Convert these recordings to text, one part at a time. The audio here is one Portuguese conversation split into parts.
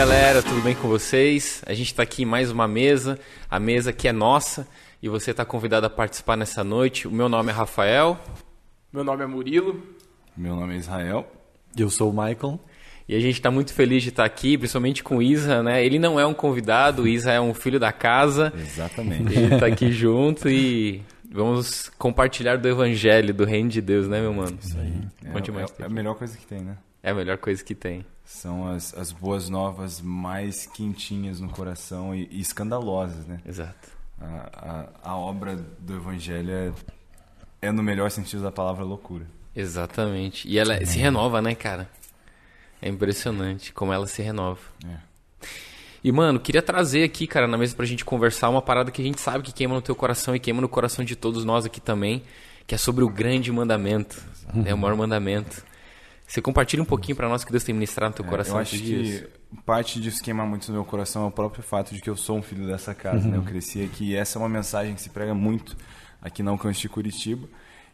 galera, tudo bem com vocês? A gente está aqui em mais uma mesa, a mesa que é nossa e você está convidado a participar nessa noite. O meu nome é Rafael. Meu nome é Murilo. Meu nome é Israel. Eu sou o Michael. E a gente está muito feliz de estar aqui, principalmente com o Isa, né? Ele não é um convidado, o Isa é um filho da casa. Exatamente. Ele está aqui junto e vamos compartilhar do evangelho, do reino de Deus, né, meu mano? Isso aí. Conte é, mais. é, é a melhor coisa que tem, né? É a melhor coisa que tem. São as, as boas novas mais quentinhas no coração e, e escandalosas, né? Exato. A, a, a, obra do Evangelho é, é, no melhor sentido da palavra, loucura. Exatamente. E ela se renova, né, cara? É impressionante como ela se renova. É. E, mano, queria trazer aqui, cara, na mesa pra gente conversar uma parada que a gente sabe que queima no teu coração e queima no coração de todos nós aqui também, que é sobre o grande mandamento. Uhum. É o maior mandamento. Você compartilha um pouquinho para nós que Deus tem ministrado no teu é, coração. Eu acho que parte disso queimar muito no meu coração é o próprio fato de que eu sou um filho dessa casa. Uhum. Né? Eu cresci aqui e essa é uma mensagem que se prega muito aqui na Alcance de Curitiba.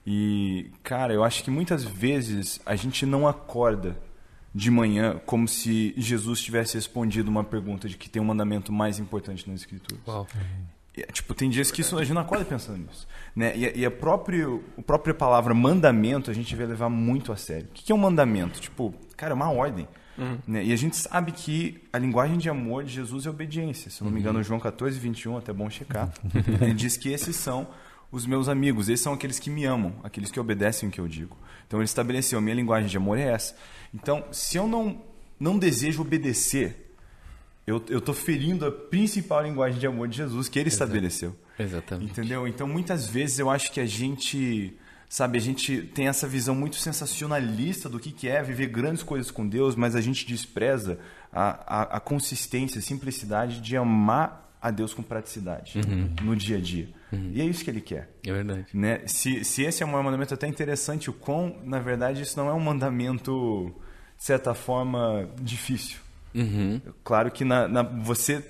E, cara, eu acho que muitas vezes a gente não acorda de manhã como se Jesus tivesse respondido uma pergunta de que tem um mandamento mais importante nas Escrituras. Uau. Tipo, tem dias que isso, a gente não acorda pensando nisso. Né? E, e a, próprio, a própria palavra mandamento a gente vai levar muito a sério. O que é um mandamento? Tipo, cara, é uma ordem. Uhum. Né? E a gente sabe que a linguagem de amor de Jesus é obediência. Se não me engano, uhum. João 14, 21, até bom checar. ele diz que esses são os meus amigos, esses são aqueles que me amam, aqueles que obedecem o que eu digo. Então ele estabeleceu, a minha linguagem de amor é essa. Então, se eu não, não desejo obedecer eu estou ferindo a principal linguagem de amor de Jesus que ele estabeleceu. Exatamente. Entendeu? Então, muitas vezes eu acho que a gente, sabe, a gente tem essa visão muito sensacionalista do que, que é viver grandes coisas com Deus, mas a gente despreza a, a, a consistência, a simplicidade de amar a Deus com praticidade uhum. no dia a dia. Uhum. E é isso que ele quer. É verdade. Né? Se, se esse é um mandamento até interessante, o quão, na verdade, isso não é um mandamento, de certa forma, difícil. Uhum. Claro que na, na, você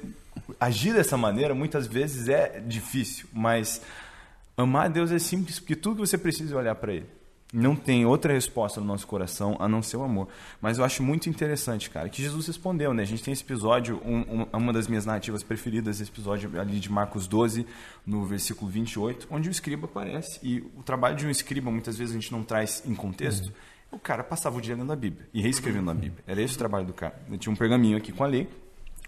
agir dessa maneira muitas vezes é difícil, mas amar a Deus é simples porque tudo que você precisa é olhar para Ele. Não tem outra resposta no nosso coração a não ser o amor. Mas eu acho muito interessante, cara, que Jesus respondeu, né? A gente tem esse episódio, um, um, uma das minhas narrativas preferidas, esse episódio ali de Marcos 12, no versículo 28, onde o escriba aparece. E o trabalho de um escriba, muitas vezes a gente não traz em contexto. Uhum o cara passava o dia lendo a Bíblia e reescrevendo a Bíblia. Era esse o trabalho do cara. Ele tinha um pergaminho aqui com a lei,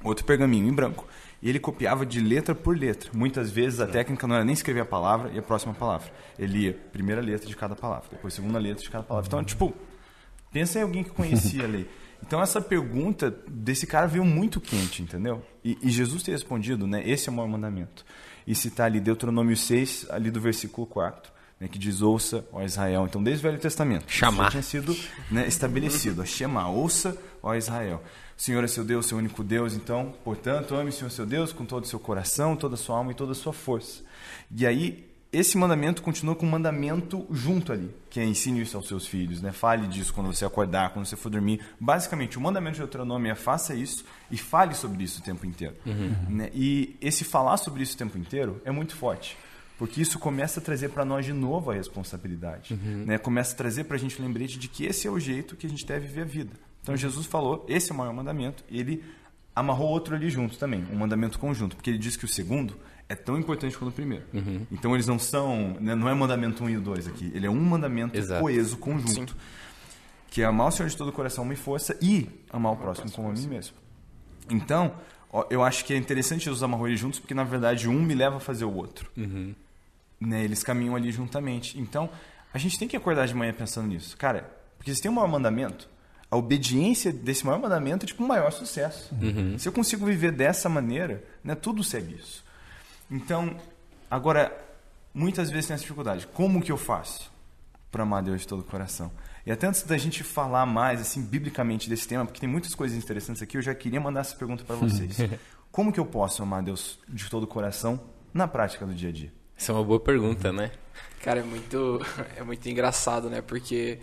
outro pergaminho em branco. E ele copiava de letra por letra. Muitas vezes a técnica não era nem escrever a palavra e a próxima palavra. Ele ia primeira letra de cada palavra, depois segunda letra de cada palavra. Então, tipo, pensa em alguém que conhecia a lei. Então essa pergunta desse cara veio muito quente, entendeu? E, e Jesus ter respondido, né? Esse é o maior mandamento. E citar ali Deuteronômio 6, ali do versículo 4 né, que diz ouça, ó Israel. Então, desde o Velho Testamento, chamar. tinha sido né, estabelecido, a chamar, ouça, ó Israel. O Senhor é seu Deus, seu único Deus, então, portanto, ame o Senhor seu Deus com todo o seu coração, toda a sua alma e toda a sua força. E aí, esse mandamento continua com um mandamento junto ali, que é ensine isso aos seus filhos, né? Fale disso quando você acordar, quando você for dormir. Basicamente, o mandamento de Deuteronômio é faça isso e fale sobre isso o tempo inteiro. Uhum. Né? E esse falar sobre isso o tempo inteiro é muito forte. Porque isso começa a trazer para nós de novo a responsabilidade. Uhum. Né? Começa a trazer para a gente lembrete de que esse é o jeito que a gente deve viver a vida. Então Jesus falou, esse é o maior mandamento, e ele amarrou outro ali junto também, um mandamento conjunto, porque ele diz que o segundo é tão importante quanto o primeiro. Uhum. Então eles não são, né, não é mandamento um e o dois aqui, ele é um mandamento Exato. coeso, conjunto. Sim. Que é amar o Senhor de todo o coração, e força e amar o próximo como a mim mesmo. Então, eu acho que é interessante Jesus amarrou eles juntos, porque na verdade um me leva a fazer o outro. Uhum né? Eles caminham ali juntamente. Então, a gente tem que acordar de manhã pensando nisso. Cara, porque se tem um maior mandamento, a obediência desse maior mandamento é tipo um maior sucesso. Uhum. Se eu consigo viver dessa maneira, né, tudo segue isso. Então, agora, muitas vezes tem essa dificuldade. Como que eu faço para amar Deus de todo o coração? E até antes da gente falar mais, assim, biblicamente desse tema, porque tem muitas coisas interessantes aqui, eu já queria mandar essa pergunta para vocês. Como que eu posso amar Deus de todo o coração na prática do dia a dia? Essa é uma boa pergunta, né? Cara, é muito, é muito engraçado, né? Porque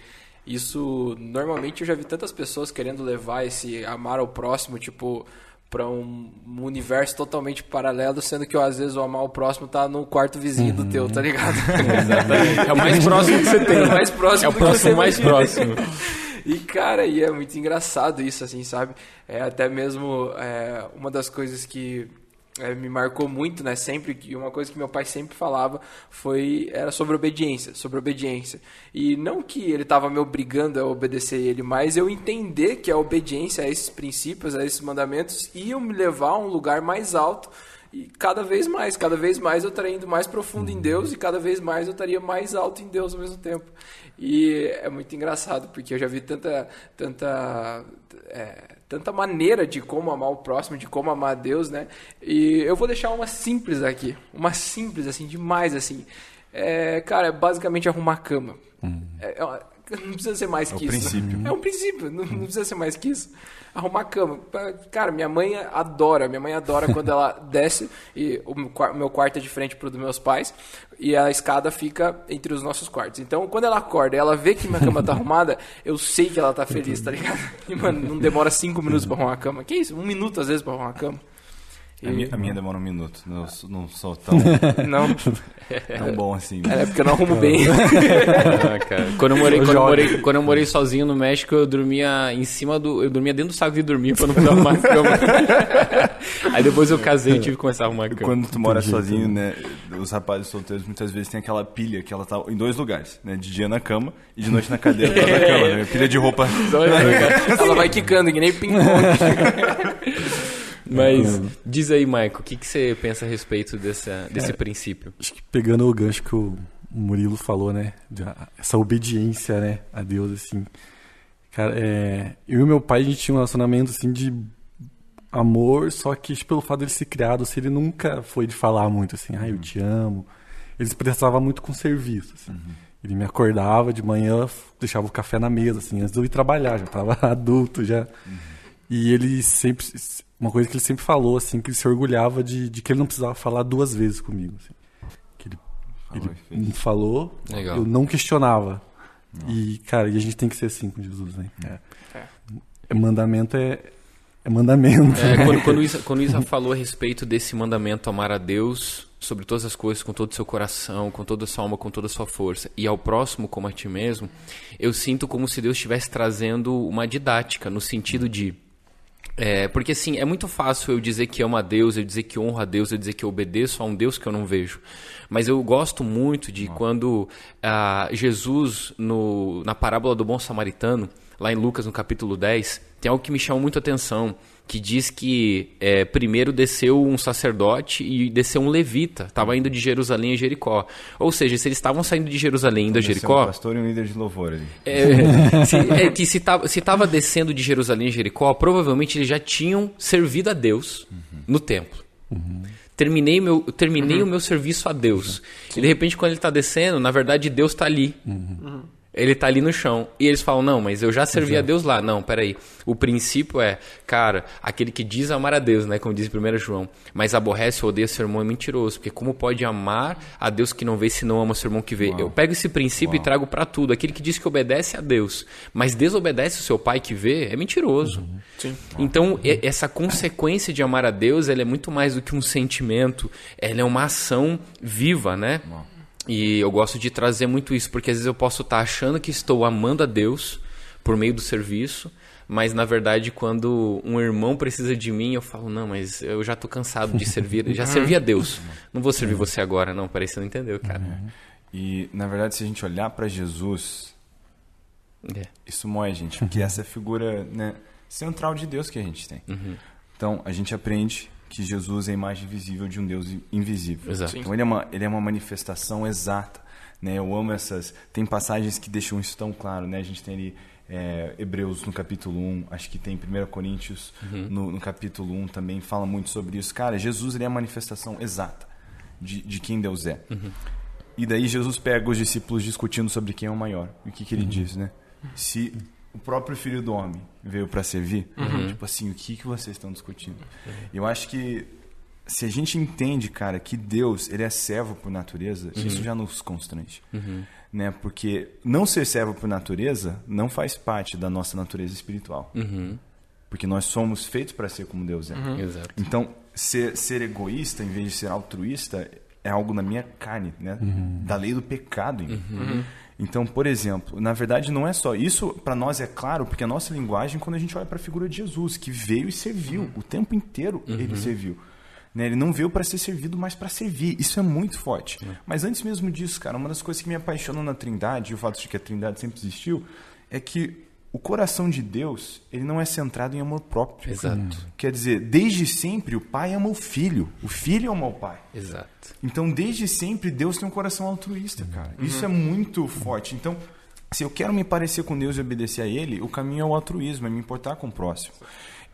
isso, normalmente eu já vi tantas pessoas querendo levar esse amar ao próximo, tipo, para um, universo totalmente paralelo, sendo que às vezes o amar ao próximo tá no quarto vizinho uhum. do teu, tá ligado? Exatamente. É o mais próximo que você tem. É o mais próximo é o próximo mais próximo. E, cara, e é muito engraçado isso, assim, sabe? É até mesmo é, uma das coisas que é, me marcou muito, né? Sempre que uma coisa que meu pai sempre falava foi era sobre obediência, sobre obediência. E não que ele estava me obrigando a obedecer ele, mas eu entender que a obediência a esses princípios, a esses mandamentos, iam me levar a um lugar mais alto. E cada vez mais, cada vez mais eu estaria indo mais profundo em Deus e cada vez mais eu estaria mais alto em Deus ao mesmo tempo. E é muito engraçado, porque eu já vi tanta, tanta é, tanta maneira de como amar o próximo, de como amar a Deus, né? E eu vou deixar uma simples aqui, uma simples assim, demais assim. É, cara, é basicamente arrumar a cama. Hum. É, é não precisa ser mais é que isso. Princípio. É um princípio, não, não, precisa ser mais que isso. Arrumar a cama. Cara, minha mãe adora, minha mãe adora quando ela desce, e o meu quarto é de frente pro dos meus pais, e a escada fica entre os nossos quartos. Então, quando ela acorda e ela vê que minha cama tá arrumada, eu sei que ela tá feliz, tá ligado? E, mano, não demora cinco minutos pra arrumar a cama. Que isso? Um minuto às vezes pra arrumar a cama. A, minha, a minha demora um minuto. Não, não sou tão, não. tão bom assim. É porque eu não arrumo bem. ah, quando, eu morei, quando, eu morei, quando eu morei sozinho no México, eu dormia em cima do. Eu dormia dentro do saco de dormir pra não precisar arrumar a cama. Aí depois eu casei e tive que começar a arrumar a cama. Quando tu mora sozinho, né? Os rapazes solteiros muitas vezes tem aquela pilha que ela tá em dois lugares, né? De dia na cama e de noite na cadeira da cama, né? Pilha de roupa. ela vai quicando, que nem ping-pong. Mas diz aí, Maico, o que, que você pensa a respeito dessa, desse é, princípio? Acho que pegando o gancho que o Murilo falou, né? Essa obediência, né? A Deus, assim. Cara, é, eu e meu pai, a gente tinha um relacionamento, assim, de amor, só que pelo fato de ele ser criado, assim, ele nunca foi de falar muito, assim, ah, eu te amo. Ele se prestava muito com serviço, assim. Uhum. Ele me acordava de manhã, deixava o café na mesa, assim, antes de eu ir trabalhar, já estava adulto, já. Uhum. E ele sempre. Uma coisa que ele sempre falou, assim, que ele se orgulhava de, de que ele não precisava falar duas vezes comigo. Assim. Que ele, falou, ele falou, Legal. eu não questionava. Não. E, cara, e a gente tem que ser assim com Jesus, né? É. É. é mandamento é, é mandamento. É, quando, quando, Isa, quando Isa falou a respeito desse mandamento, amar a Deus sobre todas as coisas, com todo o seu coração, com toda a sua alma, com toda a sua força, e ao próximo como a ti mesmo, eu sinto como se Deus estivesse trazendo uma didática, no sentido de é, porque assim, é muito fácil eu dizer que amo a Deus, eu dizer que honro a Deus, eu dizer que eu obedeço a um Deus que eu não vejo. Mas eu gosto muito de quando ah, Jesus, no, na parábola do bom samaritano, lá em Lucas, no capítulo 10, tem algo que me chamou muito a atenção que diz que é, primeiro desceu um sacerdote e desceu um levita, estava indo de Jerusalém a Jericó. Ou seja, se eles estavam saindo de Jerusalém indo a Jericó. Um pastor e um líder de louvor ali. É, se, é, que se estava descendo de Jerusalém a Jericó, provavelmente eles já tinham servido a Deus uhum. no templo. Uhum. Terminei, meu, terminei uhum. o meu serviço a Deus. E de repente, quando ele está descendo, na verdade, Deus está ali. Uhum ele tá ali no chão. E eles falam, não, mas eu já servi Exato. a Deus lá. Não, peraí. O princípio é, cara, aquele que diz amar a Deus, né? Como diz 1 João, mas aborrece ou odeia seu irmão é mentiroso. Porque como pode amar a Deus que não vê se não ama seu irmão que vê? Uau. Eu pego esse princípio Uau. e trago para tudo. Aquele que diz que obedece a Deus, mas desobedece o seu pai que vê, é mentiroso. Uhum. Então, uhum. essa consequência de amar a Deus, ela é muito mais do que um sentimento. Ela é uma ação viva, né? Uau. E eu gosto de trazer muito isso, porque às vezes eu posso estar achando que estou amando a Deus por meio do serviço, mas na verdade quando um irmão precisa de mim, eu falo, não, mas eu já estou cansado de servir, já servi a Deus, não vou servir você agora, não, parece que você não entendeu, cara. Uhum. E na verdade se a gente olhar para Jesus, é. isso moe a gente, porque essa é a figura né, central de Deus que a gente tem. Uhum. Então a gente aprende que Jesus é a imagem visível de um Deus invisível. Exato. Então ele é uma, ele é uma manifestação exata. Né? Eu amo essas. Tem passagens que deixam isso tão claro. Né? A gente tem ali é, Hebreus no capítulo 1, acho que tem 1 Coríntios uhum. no, no, capítulo 1 também fala muito sobre isso. Cara, Jesus ele é a manifestação exata de, de quem Deus é. Uhum. E daí Jesus pega os discípulos discutindo sobre quem é o maior. E o que, que ele uhum. diz, né? Se o próprio filho do homem veio para servir. Uhum. Tipo assim, o que, que vocês estão discutindo? Uhum. Eu acho que se a gente entende, cara, que Deus ele é servo por natureza, uhum. isso já nos constrange. Uhum. Né? Porque não ser servo por natureza não faz parte da nossa natureza espiritual. Uhum. Porque nós somos feitos para ser como Deus é. Uhum. Então, ser, ser egoísta em vez de ser altruísta é algo na minha carne, né? Da lei do pecado. Então, por exemplo, na verdade não é só isso, para nós é claro, porque a nossa linguagem quando a gente olha para a figura de Jesus, que veio e serviu, Uhum. o tempo inteiro ele serviu. Né? Ele não veio para ser servido, mas para servir. Isso é muito forte. Mas antes mesmo disso, cara, uma das coisas que me apaixonou na Trindade, e o fato de que a Trindade sempre existiu, é que o coração de Deus, ele não é centrado em amor próprio. Exato. Quer dizer, desde sempre o pai ama o filho, o filho ama o pai. Exato. Então, desde sempre, Deus tem um coração altruísta, cara. Isso é muito forte. Então, se eu quero me parecer com Deus e obedecer a Ele, o caminho é o altruísmo, é me importar com o próximo.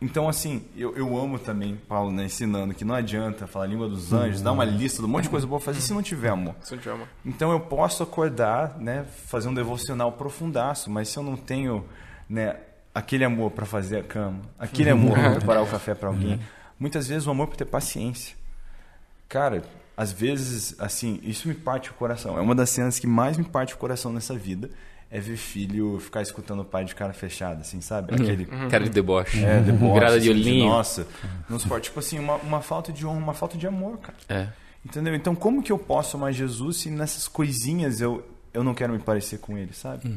Então, assim, eu, eu amo também, Paulo, né, ensinando que não adianta falar a língua dos anjos, dar uma lista de um monte de coisa boa fazer se não tiver amor. Isso te ama. Então eu posso acordar, né, fazer um devocional profundaço, mas se eu não tenho, né, aquele amor para fazer a cama, aquele amor para preparar o café para alguém, muitas vezes o amor para ter paciência. Cara, às vezes, assim, isso me parte o coração. É uma das cenas que mais me parte o coração nessa vida, é ver filho ficar escutando o pai de cara fechada, assim, sabe? Aquele Cara de deboche. é, deboche, Grada de assim, olhinho. nossa, nos forte, tipo assim, uma, uma falta de honra, uma falta de amor, cara. É. Entendeu? Então, como que eu posso amar Jesus se nessas coisinhas eu, eu não quero me parecer com ele, sabe?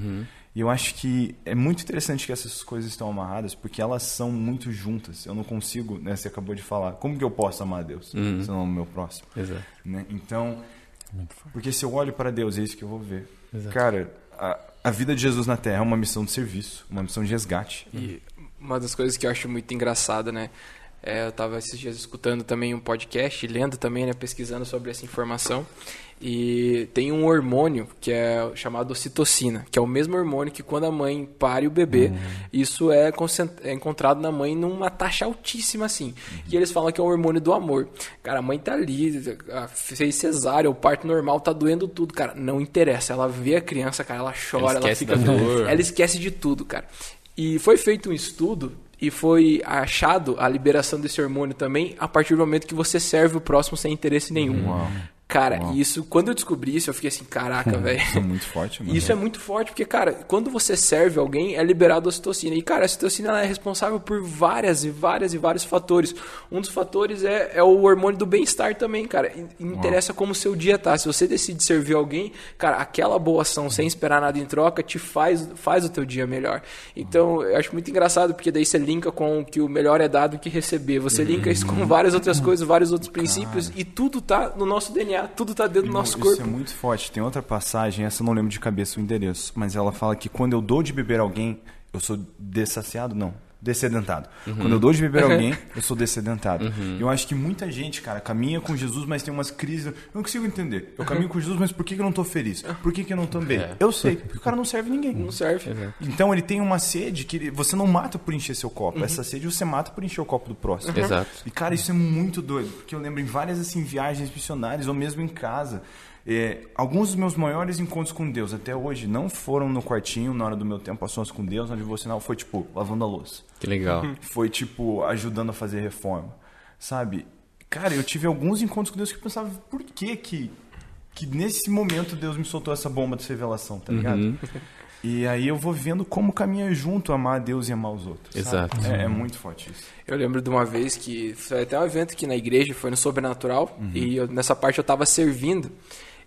E eu acho que é muito interessante que essas coisas estão amarradas, porque elas são muito juntas. Eu não consigo, né? Você acabou de falar. Como que eu posso amar a Deus se não amo o meu próximo? Exato. Né? Então, porque se eu olho para Deus, é isso que eu vou ver. Exato. Cara, a, a vida de Jesus na Terra é uma missão de serviço, uma missão de resgate. E uma das coisas que eu acho muito engraçada, né? É, eu estava esses dias escutando também um podcast, lendo também, né, pesquisando sobre essa informação. E tem um hormônio que é chamado ocitocina, que é o mesmo hormônio que quando a mãe pare o bebê, isso é, é encontrado na mãe numa taxa altíssima, assim. E eles falam que é o hormônio do amor. Cara, a mãe tá ali, fez cesárea, o parto normal, tá doendo tudo, cara. Não interessa. Ela vê a criança, cara, ela chora, ela, esquece fica. dor. Ela esquece de tudo, cara. E foi feito um estudo e foi achado a liberação desse hormônio também a partir do momento que você serve o próximo sem interesse nenhum. Cara, e isso, quando eu descobri isso, eu fiquei assim, caraca, velho. Isso é muito forte, mano. Isso é muito forte, porque, cara, quando você serve alguém, é liberado a ocitocina. E, cara, a ocitocina ela é responsável por várias e várias e vários fatores. Um dos fatores é, é o hormônio do bem-estar também, cara. E- interessa como o seu dia tá. Se você decide servir alguém, cara, aquela boa ação sem esperar nada em troca te faz, faz o teu dia melhor. Então, eu acho muito engraçado, porque daí você linka com que o melhor é dado que receber. Você linka isso com várias outras coisas, vários outros princípios, e tudo tá no nosso DNA, tudo tá dentro do nosso Isso corpo. é muito forte. Tem outra passagem, essa eu não lembro de cabeça o endereço, mas ela fala que quando eu dou de beber alguém, eu sou dessaciado? Não. Descedentado. Quando eu dou de beber alguém, eu sou descedentado. Eu acho que muita gente, cara, caminha com Jesus, mas tem umas crises. Eu não consigo entender. Eu caminho com Jesus, mas por que que eu não tô feliz? Por que, que eu não tô bem? Eu sei, porque o cara não serve ninguém. Não serve. Então ele tem uma sede que ele- você não mata por encher seu copo. Essa sede você mata por encher o copo do próximo. Exato. E, cara, isso é muito doido, porque eu lembro em várias assim, viagens missionárias, ou mesmo em casa. é, alguns dos meus maiores encontros com Deus até hoje não foram no quartinho, na hora do meu tempo a sós com Deus, na devocional, foi tipo, lavando a louça. Que legal. Foi tipo, ajudando a fazer reforma. Sabe? Cara, eu tive alguns encontros com Deus que eu pensava, por que que, que nesse momento Deus me soltou essa bomba de revelação, tá ligado? E aí eu vou vendo como caminha junto amar a Deus e amar os outros. sabe? Exato. É, é muito forte isso. Eu lembro de uma vez que foi até um evento aqui na igreja, foi no Sobrenatural, e eu- nessa parte eu tava servindo.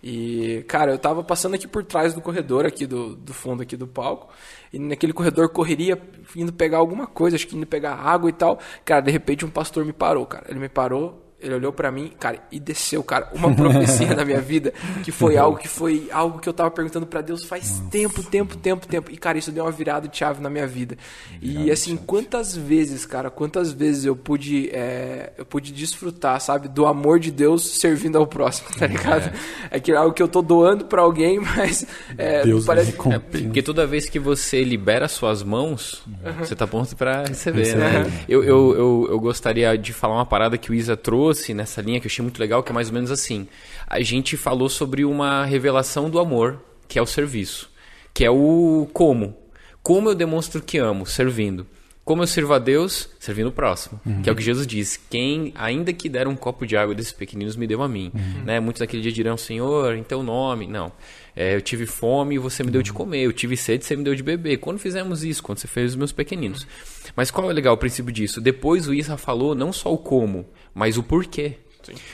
E, cara, eu tava passando aqui por trás do corredor, aqui do, do fundo aqui do palco, e naquele corredor correria, indo pegar alguma coisa, acho que indo pegar água e tal. Cara, de repente um pastor me parou, cara. Ele me parou, ele olhou pra mim, cara, e desceu, cara, uma profecia na minha vida, que foi algo que foi algo que eu tava perguntando pra Deus faz tempo, tempo, tempo, tempo. E, cara, isso deu uma virada de chave na minha vida. E, assim, quantas vezes, cara, quantas vezes eu pude, é, eu pude desfrutar, sabe, do amor de Deus servindo ao próximo, tá ligado? É, que é algo que eu tô doando pra alguém, mas é, Deus parece... É, porque toda vez que você libera suas mãos, você tá pronto pra receber, né? Eu, eu, eu, eu gostaria de falar uma parada que o Isa trouxe nessa linha que eu achei muito legal, que é mais ou menos assim. A gente falou sobre uma revelação do amor, que é o serviço, que é o como. Como eu demonstro que amo, servindo. Como eu sirvo a Deus, servindo o próximo. Que é o que Jesus diz. Quem, ainda que der um copo de água desses pequeninos, me deu a mim. Né? Muitos naquele dia dirão, Senhor, em teu nome. Não. É, eu tive fome e você me deu de comer. Eu tive sede e você me deu de beber. Quando fizemos isso? Quando você fez os meus pequeninos. Mas qual é legal o princípio disso? Depois o Isa falou não só o como, mas o porquê.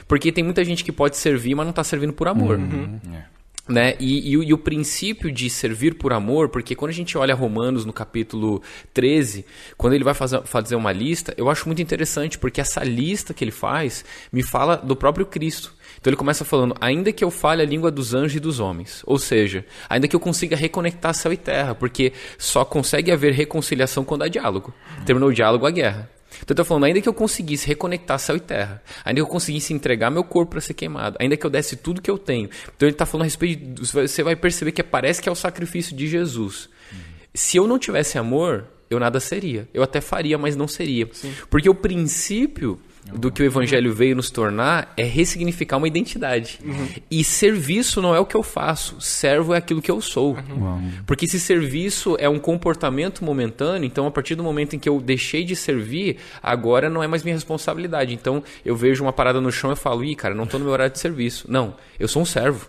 Porque tem muita gente que pode servir, mas não está servindo por amor. É. Né? E, e, o- e o princípio de servir por amor, porque quando a gente olha Romanos no capítulo 13, quando ele vai fazer, fazer uma lista, eu acho muito interessante, porque essa lista que ele faz me fala do próprio Cristo. Então ele começa falando, ainda que eu fale a língua dos anjos e dos homens. Ou seja, ainda que eu consiga reconectar céu e terra, porque só consegue haver reconciliação quando há diálogo. Terminou o diálogo, a guerra. Então eu tô falando, ainda que eu conseguisse reconectar céu e terra, ainda que eu conseguisse entregar meu corpo para ser queimado, ainda que eu desse tudo que eu tenho. Então ele tá falando a respeito de, você vai perceber que parece que é o sacrifício de Jesus. Se eu não tivesse amor, eu nada seria. Eu até faria, mas não seria. Porque o princípio do que o evangelho veio nos tornar é ressignificar uma identidade. E serviço não é o que eu faço, servo é aquilo que eu sou. Porque se serviço é um comportamento momentâneo, então a partir do momento em que eu deixei de servir, agora não é mais minha responsabilidade. Então eu vejo uma parada no chão e falo, ih, cara, não tô no meu horário de serviço. Não, eu sou um servo.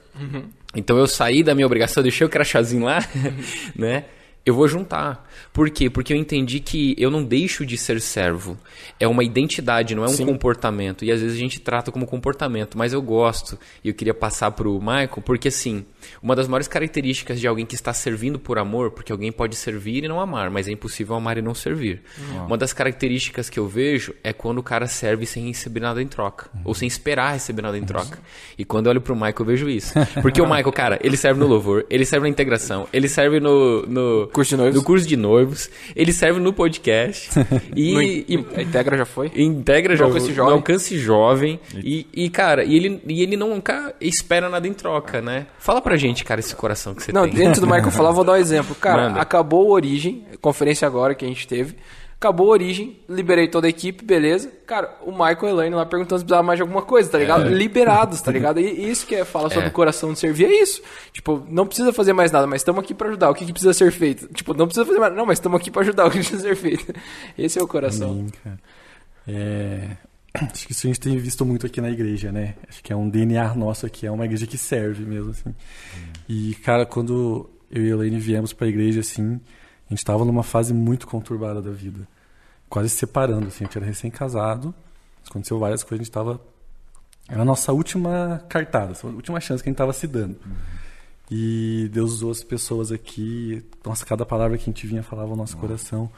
Então eu saí da minha obrigação, deixei o crachazinho lá, né? Eu vou juntar. Por quê? Porque eu entendi que eu não deixo de ser servo. É uma identidade, não é um comportamento. E às vezes a gente trata como comportamento, mas eu gosto. E eu queria passar pro Michael, porque assim, uma das maiores características de alguém que está servindo por amor, porque alguém pode servir e não amar, mas é impossível amar e não servir. Uma das características que eu vejo é quando o cara serve sem receber nada em troca, ou sem esperar receber nada em troca. E quando eu olho pro Michael, eu vejo isso. Porque o Michael, cara, ele serve no louvor, ele serve na integração, ele serve no, no Curso de noivos. no curso de noivos, ele serve no podcast e, No- e- a Integra já foi? integra já alcance no jovem. alcance jovem e, e, cara, e ele, e ele nunca espera nada em troca, né? Fala pra gente, cara, esse coração que você Não, tem. antes do Michael falar, vou dar um exemplo. Cara, Manda. acabou o Origem, conferência agora que a gente teve. Acabou o Origem, liberei toda a equipe, beleza. Cara, o Michael e a Elaine lá perguntando se precisava mais de alguma coisa, tá ligado? Liberados, tá ligado? E isso que é falar sobre É. o coração de servir, é isso. Tipo, não precisa fazer mais nada, mas estamos aqui pra ajudar. O que, que precisa ser feito? Tipo, não precisa fazer mais Não, mas estamos aqui pra ajudar. O que precisa ser feito? Esse é o coração. Sim, cara. É, Acho que isso a gente tem visto muito aqui na igreja, né? Acho que é um DNA nosso aqui, é uma igreja que serve mesmo, assim. E, cara, quando eu e a Elaine viemos pra igreja, assim, a gente tava numa fase muito conturbada da vida. Quase se separando, assim. A gente era recém-casado, aconteceu várias coisas, a gente tava... Era a nossa última cartada, a última chance que a gente tava se dando. E Deus usou as pessoas aqui, nossa, cada palavra que a gente vinha falava o nosso coração.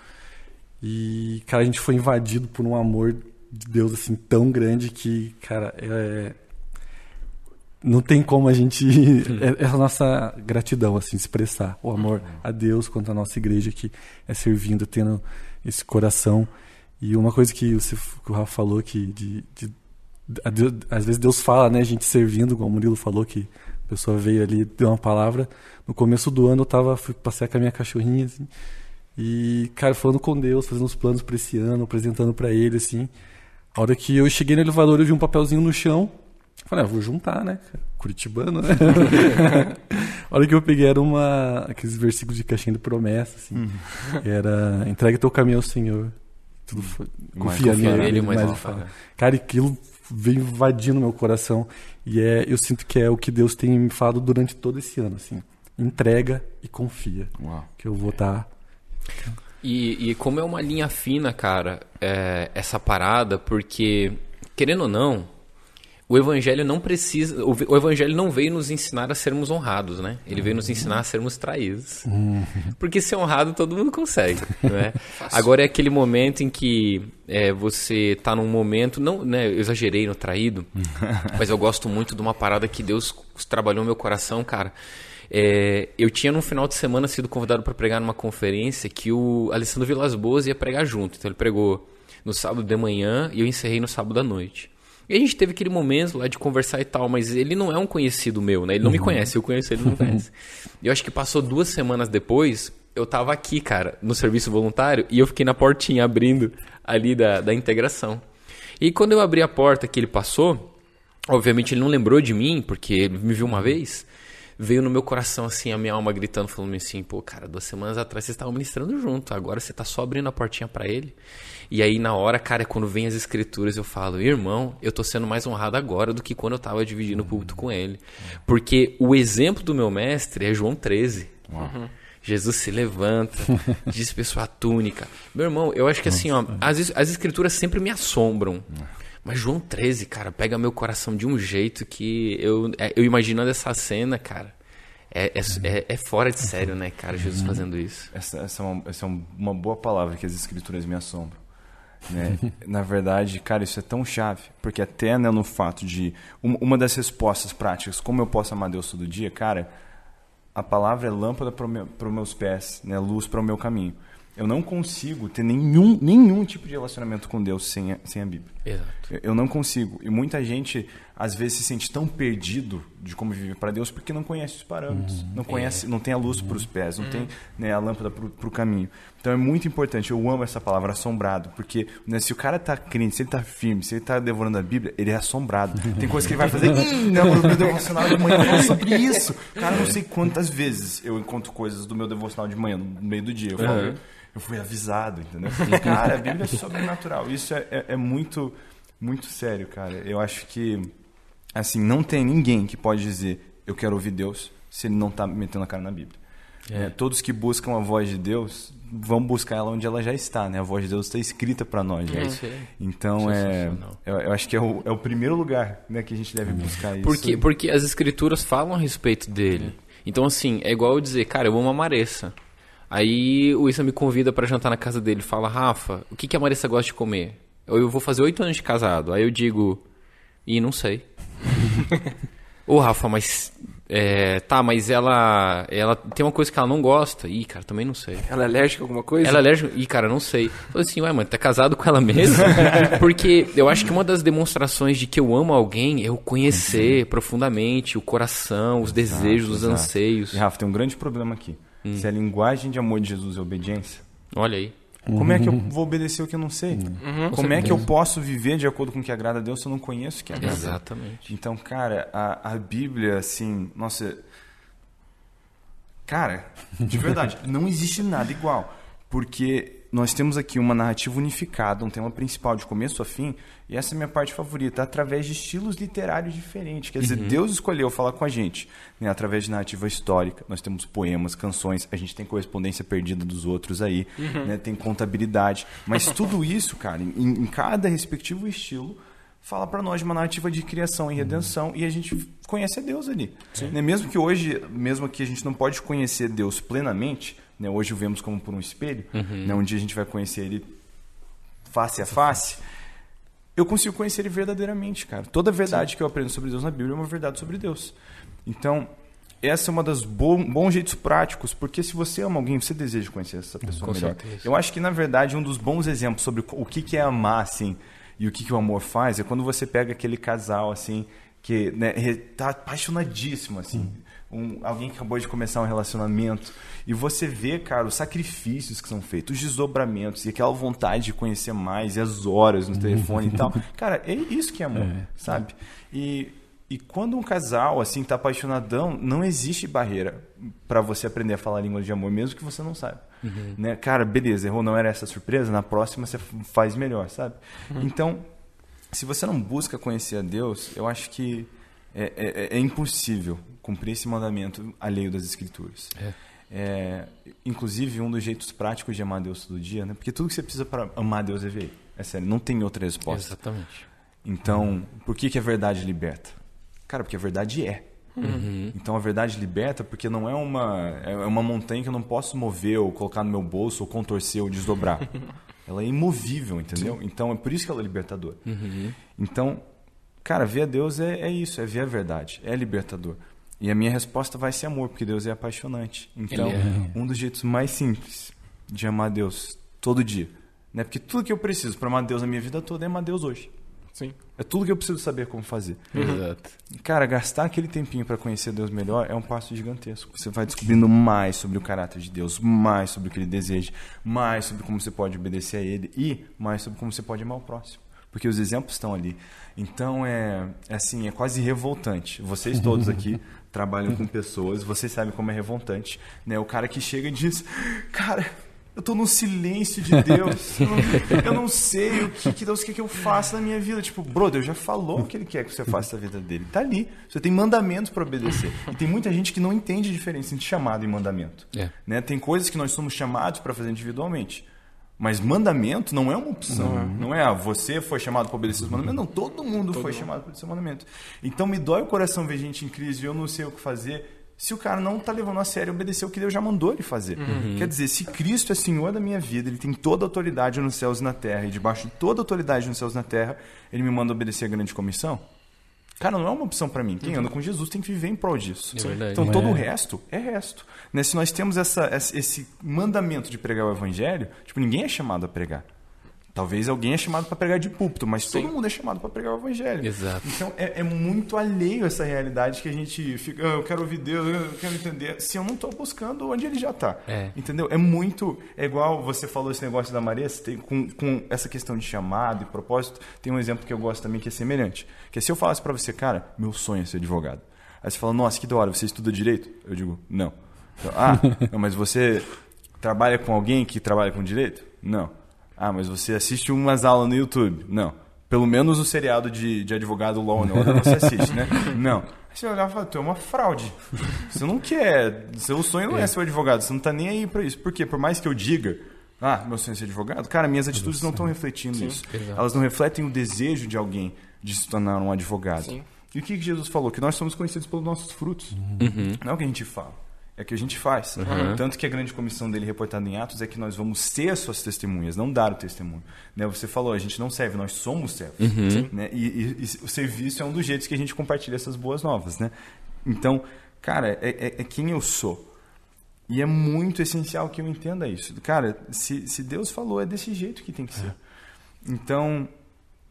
E, cara, a gente foi invadido por um amor de Deus, assim, tão grande que, cara, é... não tem como a gente. É, é a nossa gratidão, assim, expressar o amor a Deus quanto a nossa igreja que é servindo, tendo esse coração. E uma coisa que, você, que o Rafa falou, que de, de- às vezes Deus fala, né, a gente servindo, como o Murilo falou, que a pessoa veio ali, deu uma palavra. No começo do ano eu tava, fui passear com a minha cachorrinha, assim, e, cara, falando com Deus, fazendo os planos pra esse ano, apresentando pra ele, assim. A hora que eu cheguei no elevador, eu vi um papelzinho no chão. Falei, ah, vou juntar, né? Curitibano, né? a hora que eu peguei era uma, aqueles versículos de caixinha de promessa, assim. Era, entrega teu caminho ao Senhor. Tudo foi, confia, confia nele, nele, mais mas ele não fala. Cara, e aquilo veio invadindo meu coração. E é, eu sinto que é o que Deus tem me falado durante todo esse ano, assim. Entrega e confia. Uau. Que eu vou tá estar E, e como é uma linha fina, cara, é, essa parada, porque, querendo ou não, o evangelho não precisa. O, evangelho não veio nos ensinar a sermos honrados, né? Ele veio nos ensinar a sermos traídos. Porque ser honrado todo mundo consegue, né? Agora é aquele momento em que é, você tá num momento. Não, né? Eu exagerei no traído, mas eu gosto muito de uma parada que Deus trabalhou no meu coração, cara. É, eu tinha no final de semana sido convidado para pregar numa conferência que o Alessandro Vilas Boas ia pregar junto. Então ele pregou no sábado de manhã e eu encerrei no sábado à noite. E a gente teve aquele momento lá de conversar e tal, mas ele não é um conhecido meu, né? Ele não me conhece, eu conheço ele, não conhece. Eu acho que passou duas semanas depois, eu tava aqui, cara, no serviço voluntário, e eu fiquei na portinha abrindo ali da, da integração. E quando eu abri a porta que ele passou, obviamente ele não lembrou de mim, porque ele me viu uma vez, veio no meu coração assim, a minha alma gritando, falando assim, pô, cara, duas semanas atrás vocês estavam ministrando junto, agora você tá só abrindo a portinha pra ele. E aí na hora, cara, quando vem as escrituras, eu falo, irmão, eu tô sendo mais honrado agora do que quando eu tava dividindo o púlpito com ele. Porque o exemplo do meu mestre é João 13. Jesus se levanta, despeçou a túnica. Meu irmão, eu acho que assim, ó, as, as escrituras sempre me assombram. Mas João 13, cara, pega meu coração de um jeito que eu, é, eu imaginando essa cena, cara. É, é, é, é fora de sério, né, cara, Jesus fazendo isso. Essa, essa, é, uma, essa é uma boa palavra que as escrituras me assombram. Né? Na verdade, cara, isso é tão chave, porque até né, no fato de. Uma, das respostas práticas, como eu posso amar Deus todo dia, cara, a palavra é lâmpada para os meus pés, né, luz para o meu caminho. Eu não consigo ter nenhum, nenhum tipo de relacionamento com Deus sem a, sem a Bíblia. Exato. Eu, não consigo. E muita gente, às vezes, se sente tão perdido de como viver para Deus porque não conhece os parâmetros. Uhum. Não conhece, é. não tem a luz para os pés, não uhum. tem né, a lâmpada para o caminho. Então é muito importante. Eu amo essa palavra, assombrado. Porque né, se o cara está crente, se ele está firme, se ele está devorando a Bíblia, ele é assombrado. Tem coisas que ele vai fazer. Hum, não, meu devocional de manhã falou sobre isso. Cara, não sei quantas vezes eu encontro coisas do meu devocional de manhã, no meio do dia. Eu falo. Uhum eu fui avisado, entendeu? Cara, a Bíblia é sobrenatural. Isso é, é, é, muito, muito sério, cara. Eu acho que, assim, não tem ninguém que pode dizer eu quero ouvir Deus se ele não está metendo a cara na Bíblia. É. É, todos que buscam a voz de Deus vão buscar ela onde ela já está, né? A voz de Deus está escrita para nós. Né? É então é, eu, eu, acho que é o, é o primeiro lugar, né, que a gente deve buscar isso. Porque porque as escrituras falam a respeito dele. Então assim é igual eu dizer, cara, eu amo a Maressa. Aí o Issa me convida para jantar na casa dele. Fala, Rafa, o que, que a Marissa gosta de comer? Eu vou fazer oito anos de casado. Aí eu digo, e não sei. Ô, Rafa, mas. É, tá, mas ela. Ela tem uma coisa que ela não gosta. Ih, cara, também não sei. Ela é alérgica a alguma coisa? Ela é alérgica. Ih, cara, não sei. Falei assim, ué, mano, tá casado com ela mesmo? Porque eu acho que uma das demonstrações de que eu amo alguém é eu conhecer uhum. profundamente o coração, os exato, desejos, os exato. anseios. E, Rafa, tem um grande problema aqui. Hum. Se a linguagem de amor de Jesus é obediência. Olha aí. Como é que eu uhum. vou obedecer o que eu não sei? Uhum. Como é que eu posso viver de acordo com o que agrada a Deus se eu não conheço o que agrada? Exatamente. Então, cara, a, a Bíblia, assim, nossa. Cara, de verdade, não existe nada igual. Porque nós temos aqui uma narrativa unificada, um tema principal de começo a fim, e essa é a minha parte favorita, através de estilos literários diferentes. Quer dizer, uhum. Deus escolheu falar com a gente, né, através de narrativa histórica. Nós temos poemas, canções, a gente tem correspondência perdida dos outros aí, uhum. né, tem contabilidade. Mas tudo isso, cara, em, em cada respectivo estilo, fala para nós de uma narrativa de criação e redenção e a gente conhece a Deus ali. Né? Mesmo que hoje, mesmo que a gente não pode conhecer Deus plenamente, né? Hoje o vemos como por um espelho, uhum. né? um dia a gente vai conhecer ele face a face. Eu consigo conhecer ele verdadeiramente, cara. Toda verdade Sim. que eu aprendo sobre Deus na Bíblia é uma verdade sobre Deus. Então, essa é uma das bons, bons jeitos práticos, porque se você ama alguém, você deseja conhecer essa pessoa Com melhor. Certeza. Eu acho que, na verdade, um dos bons exemplos sobre o que, que é amar, assim, e o que, que o amor faz, é quando você pega aquele casal, assim, que né, tá apaixonadíssimo, assim. Um, alguém que acabou de começar um relacionamento e você vê, cara, os sacrifícios que são feitos, os desdobramentos e aquela vontade de conhecer mais e as horas no telefone e tal. Cara, é isso que é amor, é. sabe? E, e quando um casal assim tá apaixonadão, não existe barreira para você aprender a falar a língua de amor, mesmo que você não saiba. Uhum. Né? Cara, beleza, errou, não era essa surpresa, na próxima você faz melhor, sabe? Uhum. Então, se você não busca conhecer a Deus, eu acho que é, é, é impossível cumprir esse mandamento alheio das Escrituras. É. É, inclusive, um dos jeitos práticos de amar Deus todo dia, né? porque tudo que você precisa para amar Deus é ver. É sério, não tem outra resposta. Exatamente. Então, por que, que a verdade liberta? Cara, porque a verdade é. Uhum. Então a verdade liberta porque não é uma, é uma montanha que eu não posso mover ou colocar no meu bolso ou contorcer ou desdobrar. ela é imovível, entendeu? Sim. Então é por isso que ela é libertadora. Uhum. Então, cara, ver a Deus é, é isso, é ver a verdade, é libertador. E a minha resposta vai ser amor, porque Deus é apaixonante. Então, é. um dos jeitos mais simples de amar Deus todo dia, né? Porque tudo que eu preciso para amar Deus na minha vida toda é amar Deus hoje. Sim. É tudo que eu preciso saber como fazer. Uhum. Exato. Cara, gastar aquele tempinho para conhecer Deus melhor é um passo gigantesco. Você vai descobrindo mais sobre o caráter de Deus, mais sobre o que ele deseja, mais sobre como você pode obedecer a ele e mais sobre como você pode amar o próximo. Porque os exemplos estão ali. Então é, é assim, é quase revoltante. Vocês todos aqui trabalham com pessoas, vocês sabem como é revoltante, né? O cara que chega e diz: "Cara, eu estou no silêncio de Deus. Eu não, eu não sei o que, que, Deus quer que eu faça na minha vida. Tipo, brother, Deus já falou o que ele quer que você faça na vida dele. Tá ali. Você tem mandamentos para obedecer. E tem muita gente que não entende a diferença entre chamado e mandamento. É. Né? Tem coisas que nós somos chamados para fazer individualmente. Mas mandamento não é uma opção. Não, não é, ah, você foi chamado para obedecer os mandamentos. Não, todo mundo todo foi mundo. chamado para obedecer os mandamentos. Então me dói o coração ver gente em crise e eu não sei o que fazer se o cara não está levando a sério obedecer o que Deus já mandou ele fazer. Uhum. Quer dizer, se Cristo é Senhor da minha vida, ele tem toda a autoridade nos céus e na terra, e debaixo de toda a autoridade nos céus e na terra, ele me manda obedecer a grande comissão. Cara, não é uma opção para mim. Quem anda com Jesus tem que viver em prol disso. É verdade. então todo é- o resto é resto. Né? Se nós temos essa, esse mandamento de pregar o evangelho, tipo, ninguém é chamado a pregar. Talvez alguém é chamado para pregar de púlpito, mas todo mundo é chamado para pregar o evangelho. Exato. Então é, é muito alheio essa realidade que a gente fica, "Ah, eu quero ouvir Deus, eu quero entender, se eu não estou buscando onde ele já está. É. Entendeu? É muito. É igual você falou esse negócio da Maria, tem, com, com essa questão de chamado e propósito. Tem um exemplo que eu gosto também que é semelhante. Que é se eu falasse para você, cara, meu sonho é ser advogado. Aí você fala, nossa, que da hora, você estuda direito? Eu digo, não. Então, ah, não, mas você trabalha com alguém que trabalha com direito? Não. Ah, mas você assiste umas aulas no YouTube? Não. Pelo menos o seriado de, de advogado Law and Order você assiste, né? Não. Aí você olhava e fala, tu é uma fraude. Você não quer. Seu sonho não é, ser um advogado, você não tá nem aí pra isso. Por quê? Por mais que eu diga, ah, meu sonho é ser advogado, cara, minhas atitudes não estão refletindo isso. exato. Elas não refletem o desejo de alguém de se tornar um advogado. Sim. E o que que Jesus falou? Que nós somos conhecidos pelos nossos frutos. Não é o que a gente fala. É o que a gente faz. Tanto que a grande comissão dele reportada em Atos é que nós vamos ser suas testemunhas, não dar o testemunho. Né? Você falou, a gente não serve, nós somos servos. Né? E, e- e o serviço é um dos jeitos que a gente compartilha essas boas novas. Né? Então, cara, é, é- é quem eu sou. E é muito essencial que eu entenda isso. Cara, se, se Deus falou, é desse jeito que tem que ser. Então,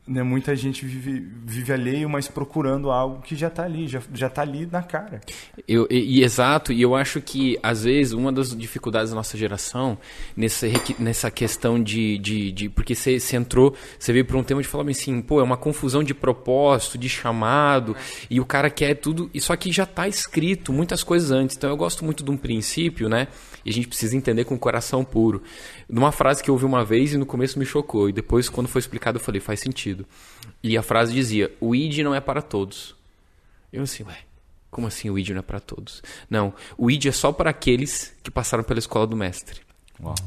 né, muita gente vive, vive alheio, mas procurando algo que já está ali, já, já tá ali na cara. Eu, e, e exato, e eu acho que, às vezes, uma das dificuldades da nossa geração, nessa, nessa questão de, de, de- Porque você você entrou, você veio para um tema de falar assim, pô, é uma confusão de propósito, de chamado, e o cara quer tudo. E só que já está escrito muitas coisas antes. Então eu gosto muito de um princípio, né? E a gente precisa entender com o coração puro. Numa frase que eu ouvi uma vez e no começo me chocou, e depois, quando foi explicado, eu falei, faz sentido. E a frase dizia: o ID não é para todos. Eu assim, ué, como assim o ID não é para todos? Não, o ID é só para aqueles que passaram pela escola do mestre.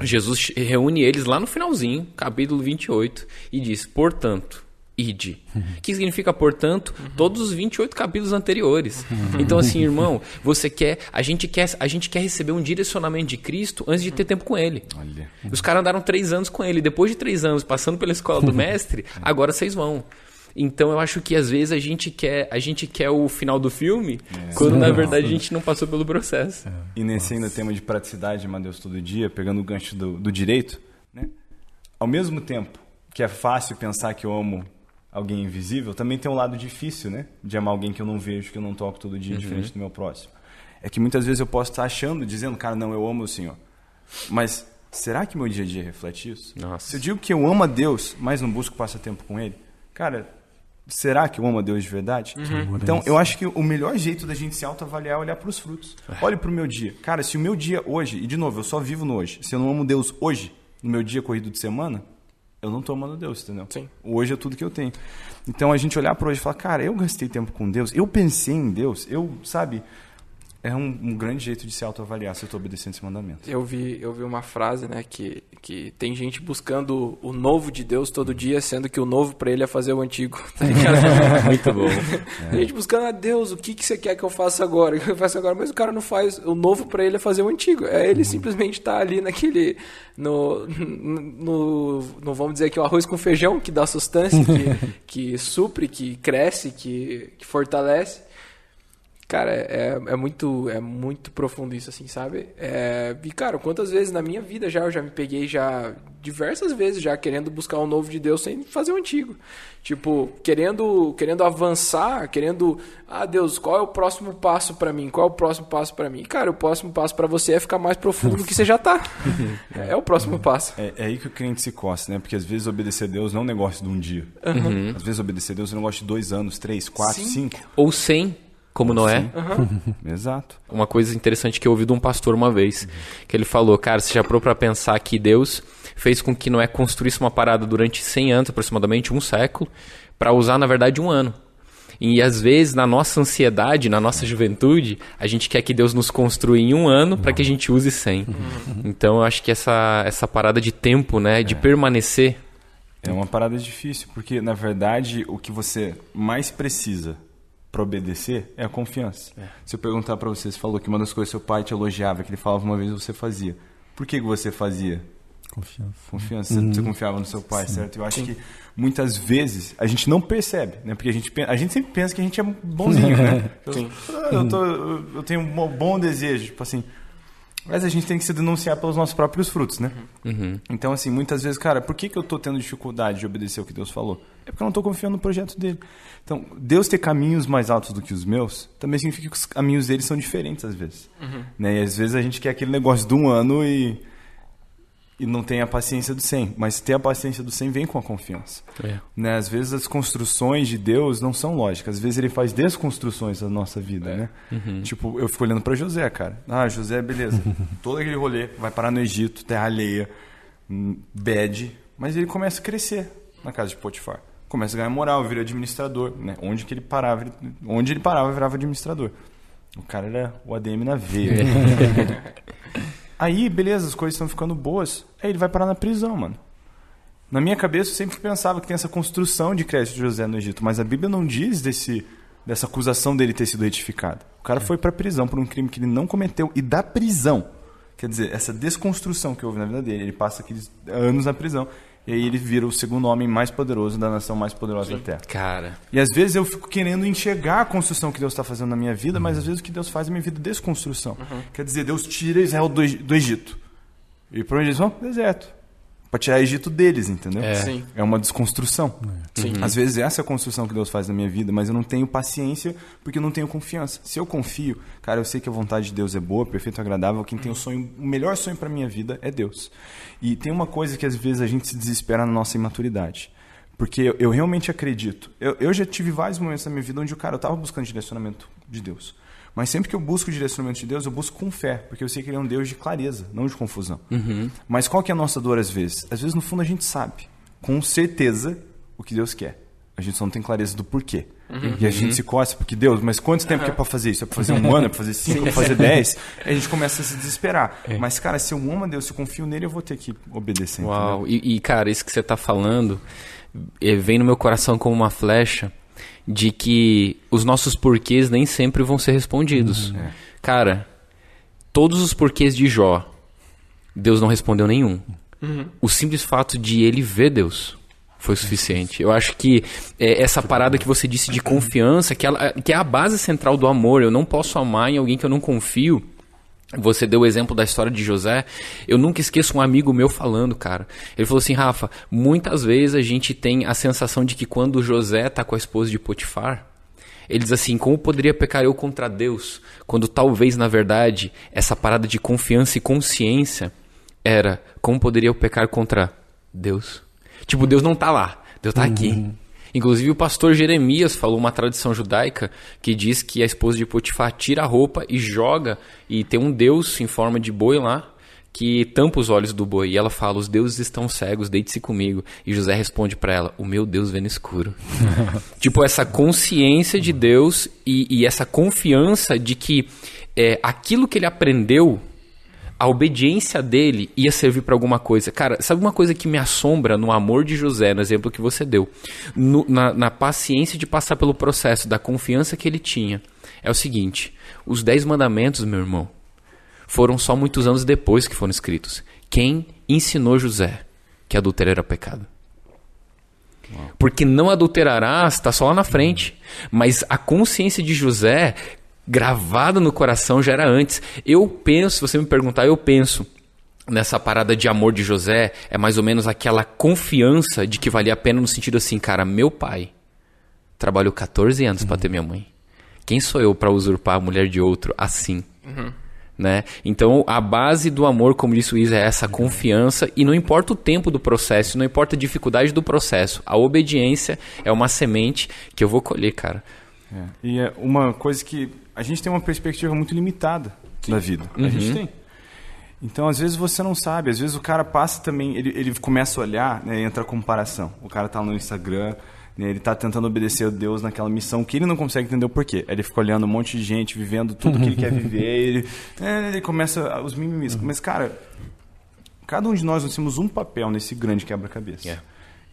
Jesus reúne eles lá no finalzinho, capítulo 28, e diz: portanto, id. Que significa, portanto, todos os 28 capítulos anteriores. Então, assim, irmão, você quer. A gente quer, a gente quer receber um direcionamento de Cristo antes de ter tempo com ele. Olha. Os caras andaram três anos com ele. Depois de três anos passando pela escola do mestre, agora vocês vão. Então eu acho que às vezes a gente quer, a gente quer o final do filme, quando na verdade a gente não passou pelo processo. E nesse ainda tema de praticidade, Madeus todo dia, pegando o gancho do, do direito, né? ao mesmo tempo que é fácil pensar que eu amo alguém invisível, também tem um lado difícil, né? De amar alguém que eu não vejo, que eu não toco todo dia, diferente do meu próximo. É que muitas vezes eu posso estar achando, dizendo, cara, não, eu amo o Senhor. Mas será que meu dia a dia reflete isso? Nossa. Se eu digo que eu amo a Deus, mas não busco passatempo com Ele, cara, será que eu amo a Deus de verdade? Então, eu acho que o melhor jeito da gente se autoavaliar é olhar para os frutos. Olhe para o meu dia. Cara, se o meu dia hoje, e de novo, eu só vivo no hoje, se eu não amo Deus hoje, no meu dia corrido de semana, eu não estou amando Deus, entendeu? Sim. Hoje é tudo que eu tenho. Então, a gente olhar para hoje e falar, cara, eu gastei tempo com Deus, eu pensei em Deus, eu, sabe, é um, um grande jeito de se autoavaliar se eu estou obedecendo esse mandamento. Eu vi, eu vi uma frase, né, que, que tem gente buscando o novo de Deus todo dia, sendo que o novo pra ele é fazer o antigo. Tá? Muito bom. Tem gente buscando a Deus, o que, que você quer que eu faça agora? O que eu faço agora? Mas o cara não faz. O novo pra ele é fazer o antigo. É ele simplesmente tá ali naquele. No, no, no, vamos dizer que o arroz com feijão, que dá sustância, que, que supre, que cresce, que, que fortalece. Cara, é, é muito é muito profundo isso, assim, sabe? É, e, cara, quantas vezes na minha vida já eu já me peguei já diversas vezes já querendo buscar o novo de Deus sem fazer o antigo. Tipo, querendo querendo avançar, querendo, ah, Deus, qual é o próximo passo pra mim? Qual é o próximo passo pra mim? Cara, o próximo passo pra você é ficar mais profundo do que você já tá. É o próximo passo. É, é aí que o crente se costa, né? Porque às vezes obedecer a Deus não é um negócio de um dia. Às vezes obedecer a Deus é um negócio de dois anos, três, quatro, Sim. cinco. Ou sem, como Noé. Exato. Uma coisa interessante que eu ouvi de um pastor uma vez, que ele falou, cara, você já parou pra pensar que Deus fez com que Noé construísse uma parada durante 100 anos, aproximadamente um século, pra usar, na verdade, um ano. E às vezes, na nossa ansiedade, na nossa juventude, a gente quer que Deus nos construa em um ano para que a gente use 100. Então, eu acho que essa, essa parada de tempo, né, de permanecer, É uma parada difícil, porque na verdade o que você mais precisa para obedecer é a confiança. Se eu perguntar para você, você falou que uma das coisas que seu pai te elogiava, que ele falava uma vez você fazia. Por que, que você fazia? Confiança. Confiança. Você- Você confiava no seu pai, certo? Eu acho que muitas vezes a gente não percebe, né? Porque a gente, a gente sempre pensa que a gente é bonzinho, né? Eu, Sim. Eu, tô- eu- tenho um bom desejo, tipo assim. Mas a gente tem que se denunciar pelos nossos próprios frutos, né? Então, assim, muitas vezes, cara, por que, que eu tô tendo dificuldade de obedecer o que Deus falou? É porque eu não tô confiando no projeto dele. Então, Deus ter caminhos mais altos do que os meus, também significa que os caminhos dele são diferentes às vezes. Né? E às vezes a gente quer aquele negócio de um ano e, e não tem a paciência do 100. Mas ter a paciência do 100 vem com a confiança. É. Né? Às vezes as construções de Deus não são lógicas. Às vezes ele faz desconstruções da nossa vida, né? Tipo, eu fico olhando para José, cara. Ah, José, beleza. Todo aquele rolê, vai parar no Egito, terra alheia, hum, bad. Mas ele começa a crescer na casa de Potifar. Começa a ganhar moral, vira administrador, né? Onde que ele parava, ele- onde ele parava, virava administrador. O cara era o ADM na veia. Aí, beleza, as coisas estão ficando boas. Aí ele vai parar na prisão, mano. Na minha cabeça, eu sempre pensava que tem essa construção de crédito de José no Egito, mas a Bíblia não diz desse, dessa acusação dele ter sido retificada. O cara foi para prisão por um crime que ele não cometeu e da prisão, quer dizer, essa desconstrução que houve na vida dele, ele passa aqueles anos na prisão e aí ele vira o segundo homem mais poderoso da nação mais poderosa da Terra. Cara, E às vezes eu fico querendo enxergar a construção que Deus está fazendo na minha vida, mas às vezes o que Deus faz na minha vida é desconstrução. Quer dizer, Deus tira Israel do, do Egito. E para onde eles vão? Deserto. Para tirar o Egito deles, entendeu? É. Sim. É uma desconstrução. Sim. Às vezes essa é a construção que Deus faz na minha vida, mas eu não tenho paciência porque eu não tenho confiança. Se eu confio, cara, eu sei que a vontade de Deus é boa, perfeita, agradável. Quem tem o sonho, o melhor sonho para minha vida é Deus. E tem uma coisa que às vezes a gente se desespera na nossa imaturidade. Porque eu, realmente acredito. Eu, eu já tive vários momentos na minha vida onde, cara, eu estava buscando direcionamento de Deus. Mas sempre que eu busco o direcionamento de Deus, eu busco com fé, porque eu sei que Ele é um Deus de clareza, não de confusão. Mas qual que é a nossa dor às vezes? Às vezes, no fundo, a gente sabe, com certeza, o que Deus quer. A gente só não tem clareza do porquê. E a gente se coça porque, Deus, mas quanto tempo que é pra fazer isso? É pra fazer um ano? É pra fazer cinco? É pra fazer dez? Aí a gente começa a se desesperar. Mas, cara, se eu amo a Deus, se eu confio nele, eu vou ter que obedecer. Uau, e, e, cara, isso que você tá falando eh, vem no meu coração como uma flecha de que os nossos porquês nem sempre vão ser respondidos. Cara, todos os porquês de Jó, Deus não respondeu nenhum. O simples fato de ele ver Deus foi suficiente. Eu acho que eh, essa parada que você disse de confiança, que, ela, que é a base central do amor. Eu não posso amar em alguém que eu não confio. Você deu o exemplo da história de José. Eu nunca esqueço um amigo meu falando, cara. Ele falou assim, Rafa, muitas vezes a gente tem a sensação de que quando José tá com a esposa de Potifar, ele diz assim, como poderia pecar eu contra Deus? Quando talvez, na verdade, essa parada de confiança e consciência era, como poderia eu pecar contra Deus? Tipo, Deus não tá lá, Deus tá aqui. Inclusive o pastor Jeremias falou uma tradição judaica que diz que a esposa de Potifar tira a roupa e joga e tem um deus em forma de boi lá que tampa os olhos do boi e ela fala: "Os deuses estão cegos, deite-se comigo". E José responde para ela: "O meu Deus vê no escuro". tipo essa consciência de Deus e, e essa confiança de que é, aquilo que ele aprendeu a obediência dele ia servir para alguma coisa. Cara, sabe uma coisa que me assombra no amor de José, no exemplo que você deu? No- na, na paciência de passar pelo processo, da confiança que ele tinha. É o seguinte: os Dez Mandamentos, meu irmão, foram só muitos anos depois que foram escritos. Quem ensinou José que adultério era pecado? Porque não adulterarás está só lá na frente. Mas a consciência de José, gravada no coração, já era antes. Eu penso, se você me perguntar, eu penso nessa parada de amor de José, é mais ou menos aquela confiança de que valia a pena no sentido assim, cara, meu pai trabalhou 14 anos para ter minha mãe. Quem sou eu para usurpar a mulher de outro assim? Né? Então, a base do amor, como disse o Isa, é essa confiança e não importa o tempo do processo, não importa a dificuldade do processo. A obediência é uma semente que eu vou colher, cara. É. E é uma coisa que a gente tem uma perspectiva muito limitada da vida. A gente tem. Então, às vezes você não sabe, às vezes o cara passa também, ele, ele começa a olhar, né, entra a comparação. O cara tá no Instagram, né, ele tá tentando obedecer a Deus naquela missão que ele não consegue entender o porquê. Aí ele fica olhando um monte de gente, vivendo tudo que ele quer viver, ele, é, ele começa os mimimis. Mas, cara, cada um de nós nós temos um papel nesse grande quebra-cabeça. É.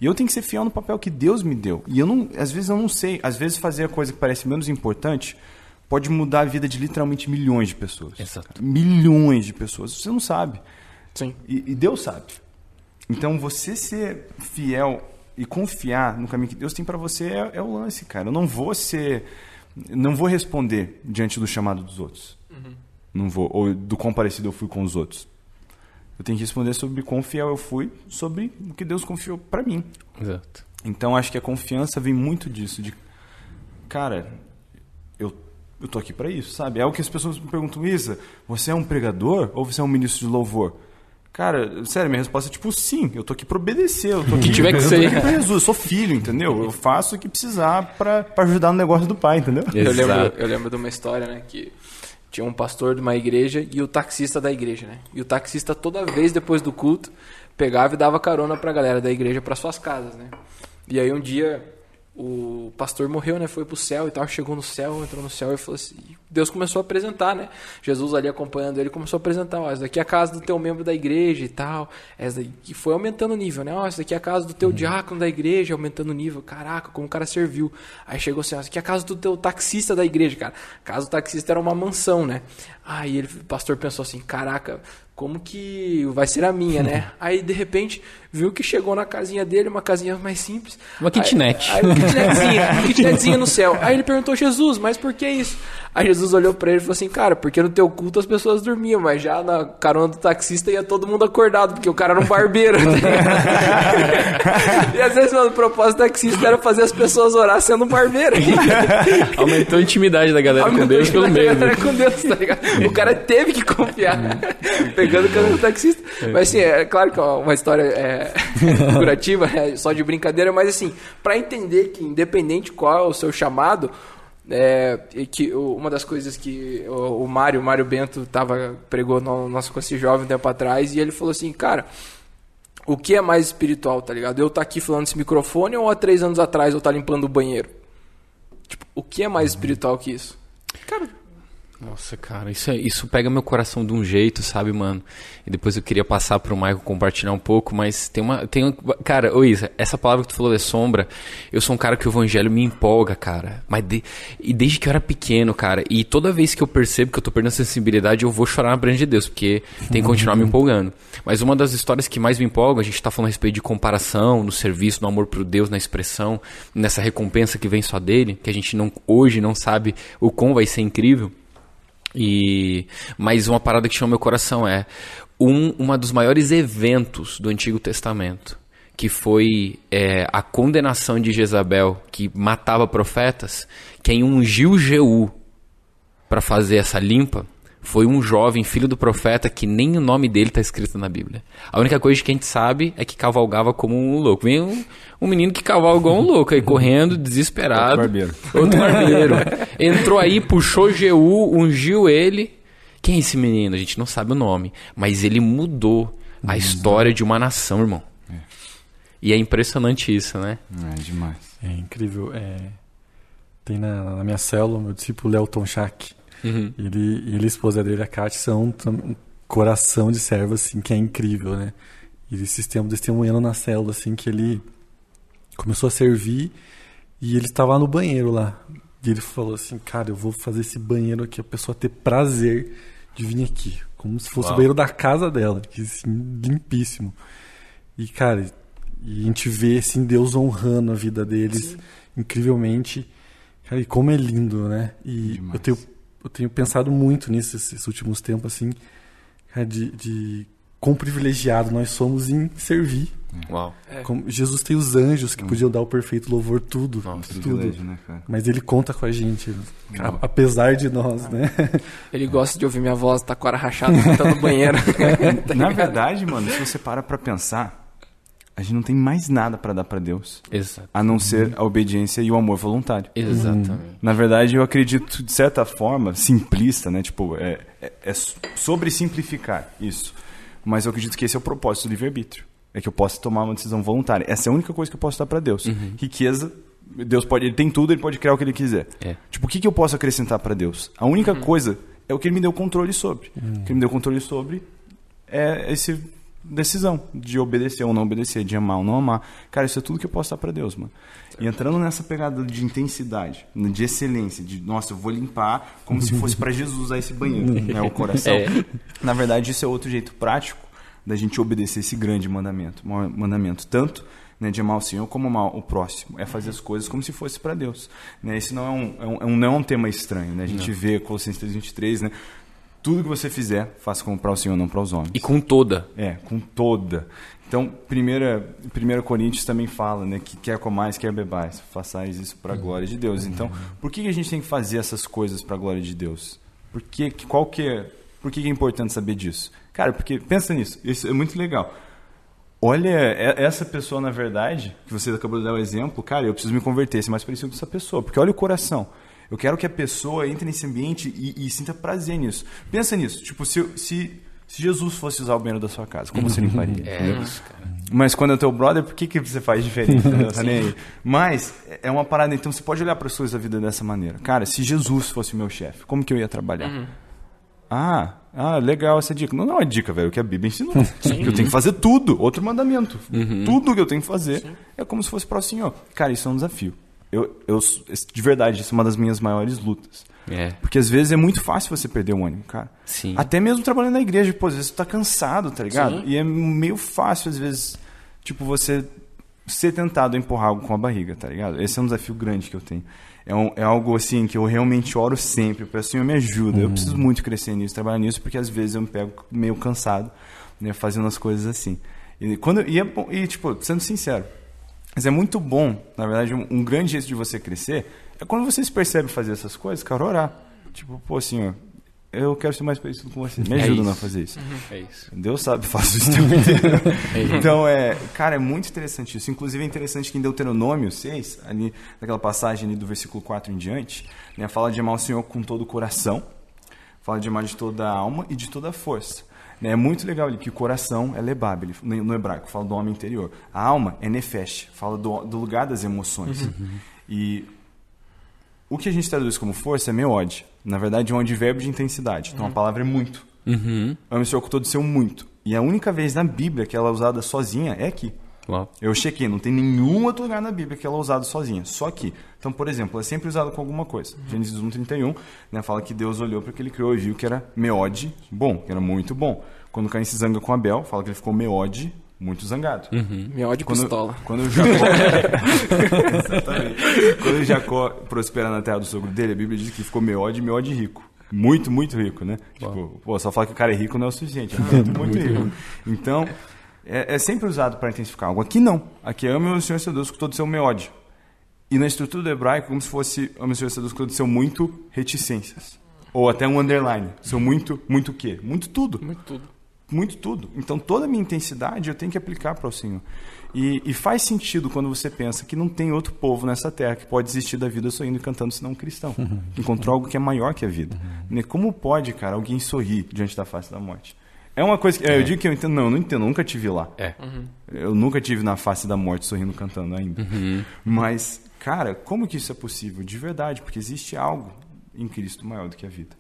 E eu tenho que ser fiel no papel que Deus me deu. E eu não, às vezes eu não sei, às vezes fazer a coisa que parece menos importante pode mudar a vida de literalmente milhões de pessoas. Exato. Milhões de pessoas. Você não sabe. Sim. E, e Deus sabe. Então você ser fiel e confiar no caminho que Deus tem para você é, é o lance, cara. Eu não vou ser, não vou responder diante do chamado dos outros. Não vou ou do quão parecido eu fui com os outros. Eu tenho que responder sobre quão fiel eu fui, sobre o que Deus confiou para mim. Exato. Então acho que a confiança vem muito disso, de cara, eu tô aqui para isso, sabe? É o que as pessoas me perguntam, Isa, você é um pregador ou você é um ministro de louvor? Cara, sério, minha resposta é tipo sim, eu tô aqui para obedecer, eu tô aqui, tiver que eu tô ser. aqui pra Jesus, eu sou filho, entendeu? Eu faço o que precisar para ajudar no negócio do pai, entendeu? Eu lembro, eu lembro de uma história, né, que tinha um pastor de uma igreja e o taxista da igreja, né? E o taxista toda vez depois do culto pegava e dava carona pra galera da igreja para suas casas, né? E aí um dia o pastor morreu, né? Foi pro céu e tal, chegou no céu, entrou no céu e falou assim, Deus começou a apresentar, né? Jesus ali acompanhando ele começou a apresentar, ó, essa daqui é a casa do teu membro da igreja e tal. Essa daqui foi aumentando o nível, né? Ó, essa daqui é a casa do teu diácono da igreja, aumentando o nível. Caraca, como o cara serviu. Aí chegou assim, ó, essa aqui é a casa do teu taxista da igreja, cara. A casa do taxista era uma mansão, né? Aí ele, o pastor pensou assim, caraca, como que vai ser a minha, né? Aí de repente viu que chegou na casinha dele, uma casinha mais simples. Uma kitnet. Aí, aí uma kitnetzinha, uma kitnetzinha no céu. Aí ele perguntou Jesus, mas por que isso? Aí Jesus olhou pra ele e falou assim, cara, porque no teu culto as pessoas dormiam, mas já na carona do taxista ia todo mundo acordado, porque o cara era um barbeiro. e às vezes mano, o propósito do taxista era fazer as pessoas orar sendo um barbeiro. Aumentou a intimidade da galera com Deus pelo meio. né? Com Deus, tá ligado? O cara teve que confiar. Pegando o caminho do taxista. Mas assim, é claro que é uma história é, curativa, é só de brincadeira, mas assim, pra entender que independente qual é o seu chamado, é, e que o- uma das coisas que o, o Mário, o Mário Bento tava, pregou no nosso com esse jovem um tempo atrás, e ele falou assim, cara, o que é mais espiritual, tá ligado? Eu tá aqui falando nesse microfone ou há três anos atrás eu tá limpando o banheiro? Tipo, o que é mais espiritual que isso? Nossa, cara, isso, é- isso pega meu coração de um jeito, sabe, mano? E depois eu queria passar pro Michael compartilhar um pouco, mas tem uma. Tem um, cara, ô Isa, essa palavra que tu falou de sombra, eu sou um cara que o evangelho me empolga, cara. Mas de- e desde que eu era pequeno, cara, e toda vez que eu percebo que eu tô perdendo sensibilidade, eu vou chorar na frente de Deus, porque tem que continuar me empolgando. Mas uma das histórias que mais me empolga, a gente tá falando a respeito de comparação, no serviço, no amor pro Deus, na expressão, nessa recompensa que vem só dele, que a gente não, hoje não sabe o quão vai ser incrível. E mas uma parada que chama meu coração é um uma dos maiores eventos do Antigo Testamento, que foi é, a condenação de Jezabel, que matava profetas, quem ungiu Jeú para fazer essa limpa foi um jovem filho do profeta que nem o nome dele está escrito na Bíblia. A única coisa que a gente sabe é que cavalgava como um louco. Vem um, um menino que cavalga igual um louco aí correndo, desesperado. Outro barbeiro. Outro barbeiro. Entrou aí, puxou Jeú, ungiu ele. Quem é esse menino? A gente não sabe o nome. Mas ele mudou a história de uma nação, irmão. E é impressionante isso, né? É demais. É incrível. É... Tem na, na minha célula, meu discípulo Léo Tonchak. Uhum. Ele, ele e a esposa dele, a Kátia, são um coração de servo, assim, que é incrível, né? E esses tempos testemunhando na célula, assim, que ele começou a servir e ele estava no banheiro lá. E ele falou assim, cara, eu vou fazer esse banheiro aqui, a pessoa ter prazer de vir aqui. Como se fosse Uau. o banheiro da casa dela, que, assim, limpíssimo. E, cara, e a gente vê, assim, Deus honrando a vida deles incrivelmente. Cara, e como é lindo, né? E Demais. eu tenho, eu tenho pensado muito nisso esses últimos tempos, assim, de, de quão privilegiado nós somos em servir. Uau. É. Como Jesus tem os anjos que podiam dar o perfeito louvor, tudo. Nossa, tudo. Né, cara? Mas ele conta com a gente, a- apesar de nós, né? Ele gosta de ouvir minha voz taquara rachada cantando no banheiro. Tá Na verdade, mano, se você para pra pensar, a gente não tem mais nada pra dar pra Deus, Exato. a não ser a obediência e o amor voluntário. Exatamente. Na verdade, eu acredito, de certa forma, simplista, né? Tipo, é, é, é sobre simplificar isso. Mas eu acredito que esse é o propósito do livre-arbítrio. É que eu possa tomar uma decisão voluntária. Essa é a única coisa que eu posso dar pra Deus. Riqueza, Deus pode, ele tem tudo, ele pode criar o que ele quiser. É. Tipo, o que, que eu posso acrescentar pra Deus? A única coisa é o que ele me deu controle sobre. O que ele me deu controle sobre é esse decisão de obedecer ou não obedecer, de amar ou não amar. Cara, isso é tudo que eu posso dar para Deus, mano. E entrando nessa pegada de intensidade, de excelência, de nossa, eu vou limpar como se fosse para Jesus usar esse banheiro, né, o coração. É. Na verdade, isso é outro jeito prático da gente obedecer esse grande mandamento, mandamento tanto né, de amar o Senhor como amar o próximo, é fazer as coisas como se fosse para Deus. Né? Esse não é um, é um, é um, não é um tema estranho, né? A gente não. vê Colossenses 3:23, né? Tudo que você fizer, faça como para o Senhor, não para os homens. E com toda. É, com toda. Então, primeira, primeira Coríntios também fala, né, que quer comais, quer bebais, façais isso para a glória de Deus. Então, por que a gente tem que fazer essas coisas para a glória de Deus? Por que, qual que é, por que é importante saber disso? Cara, porque pensa nisso, isso é muito legal. Olha, essa pessoa, na verdade, que você acabou de dar o exemplo, cara, eu preciso me converter, ser mais parecido com essa pessoa, porque olha o coração. Eu quero que a pessoa entre nesse ambiente e, e sinta prazer nisso. Pensa nisso, tipo, se, se, se, Jesus fosse usar o banheiro da sua casa, como você limparia? É isso, cara. Mas quando é o teu brother, por que, que você faz diferente? aí? Mas é uma parada, então você pode olhar para as coisas da vida dessa maneira. Cara, se Jesus fosse meu chefe, como que eu ia trabalhar? Uhum. Ah, ah, legal essa dica. Não, não é dica, velho, que a Bíblia ensinou. Sim. Eu tenho que fazer tudo. Outro mandamento. Uhum. Tudo que eu tenho que fazer Sim. é como se fosse para o Senhor. Cara, isso é um desafio. Eu, eu, de verdade, isso é uma das minhas maiores lutas. É. Porque às vezes é muito fácil você perder o ânimo, cara. Sim. Até mesmo trabalhando na igreja, pô, às vezes você tá cansado, tá ligado? Sim. E é meio fácil, às vezes, tipo, você ser tentado a empurrar algo com a barriga, tá ligado? Esse é um desafio grande que eu tenho é, um, é algo assim que eu realmente oro sempre. Eu peço, Senhor, me ajuda. Uhum. Eu preciso muito crescer nisso, trabalhar nisso, porque às vezes eu me pego meio cansado, né, fazendo as coisas assim. E, quando, e, é e tipo, sendo sincero, mas é muito bom, na verdade, um, um, grande jeito de você crescer é quando você se percebe fazer essas coisas, cara, orar. Tipo, pô, Senhor, eu quero ser mais parecido com você. Me é ajuda é a fazer isso. Uhum. É isso. Deus sabe, faço isso inteiro. é então, é, cara, é muito interessante isso. Inclusive, é interessante que em Deuteronômio 6, ali, naquela passagem ali do versículo 4 em diante, né, fala de amar o Senhor com todo o coração, fala de amar de toda a alma e de toda a força. Né, é muito legal ali que o coração é lebab, no hebraico, fala do homem interior. A alma é nefesh, fala do, do lugar das emoções. Uhum. E o que a gente traduz como força é meode. Na verdade, é um advérbio de intensidade. Então, a palavra é muito. Uhum. Ame o Senhor com todo seu muito. E a única vez na Bíblia que ela é usada sozinha é aqui. Uau. Eu chequei, não tem nenhum outro lugar na Bíblia que ela é usada sozinha, só aqui. Então, por exemplo, é sempre usada com alguma coisa. Uhum. Gênesis 1:31, né, fala que Deus olhou para o que ele criou e viu que era meode bom, que era muito bom. Quando Caim se zanga com Abel, fala que ele ficou meode muito zangado. Uhum. Me ódio quando, pistola. Quando o Jacó. Exatamente. Quando o Jacó prospera na terra do sogro dele, a Bíblia diz que ficou meode e meode rico. Muito, muito rico, né? Tipo, pô, só falar que o cara é rico não é o suficiente. É muito, muito rico. Então, é, é sempre usado para intensificar algo. Aqui não. Aqui é ame o Senhor seu Deus com todo o seu meode. E na estrutura do hebraico, como se fosse ame o Senhor seu Deus com todo o seu muito reticências. Ou até um underline. Seu muito, muito o quê? Muito tudo. Muito tudo muito tudo. Então toda a minha intensidade eu tenho que aplicar para o Senhor. E, e, faz sentido quando você pensa que não tem outro povo nessa terra que pode existir da vida sorrindo e cantando senão um cristão. Encontrou algo que é maior que a vida. Uhum. Como pode, cara, alguém sorrir diante da face da morte? É uma coisa que. É. Eu digo que eu entendo. Não, eu não entendo, eu nunca tive lá. É. Uhum. Eu nunca tive na face da morte sorrindo cantando ainda. Uhum. Mas, cara, como que isso é possível? De verdade, porque existe algo em Cristo maior do que a vida.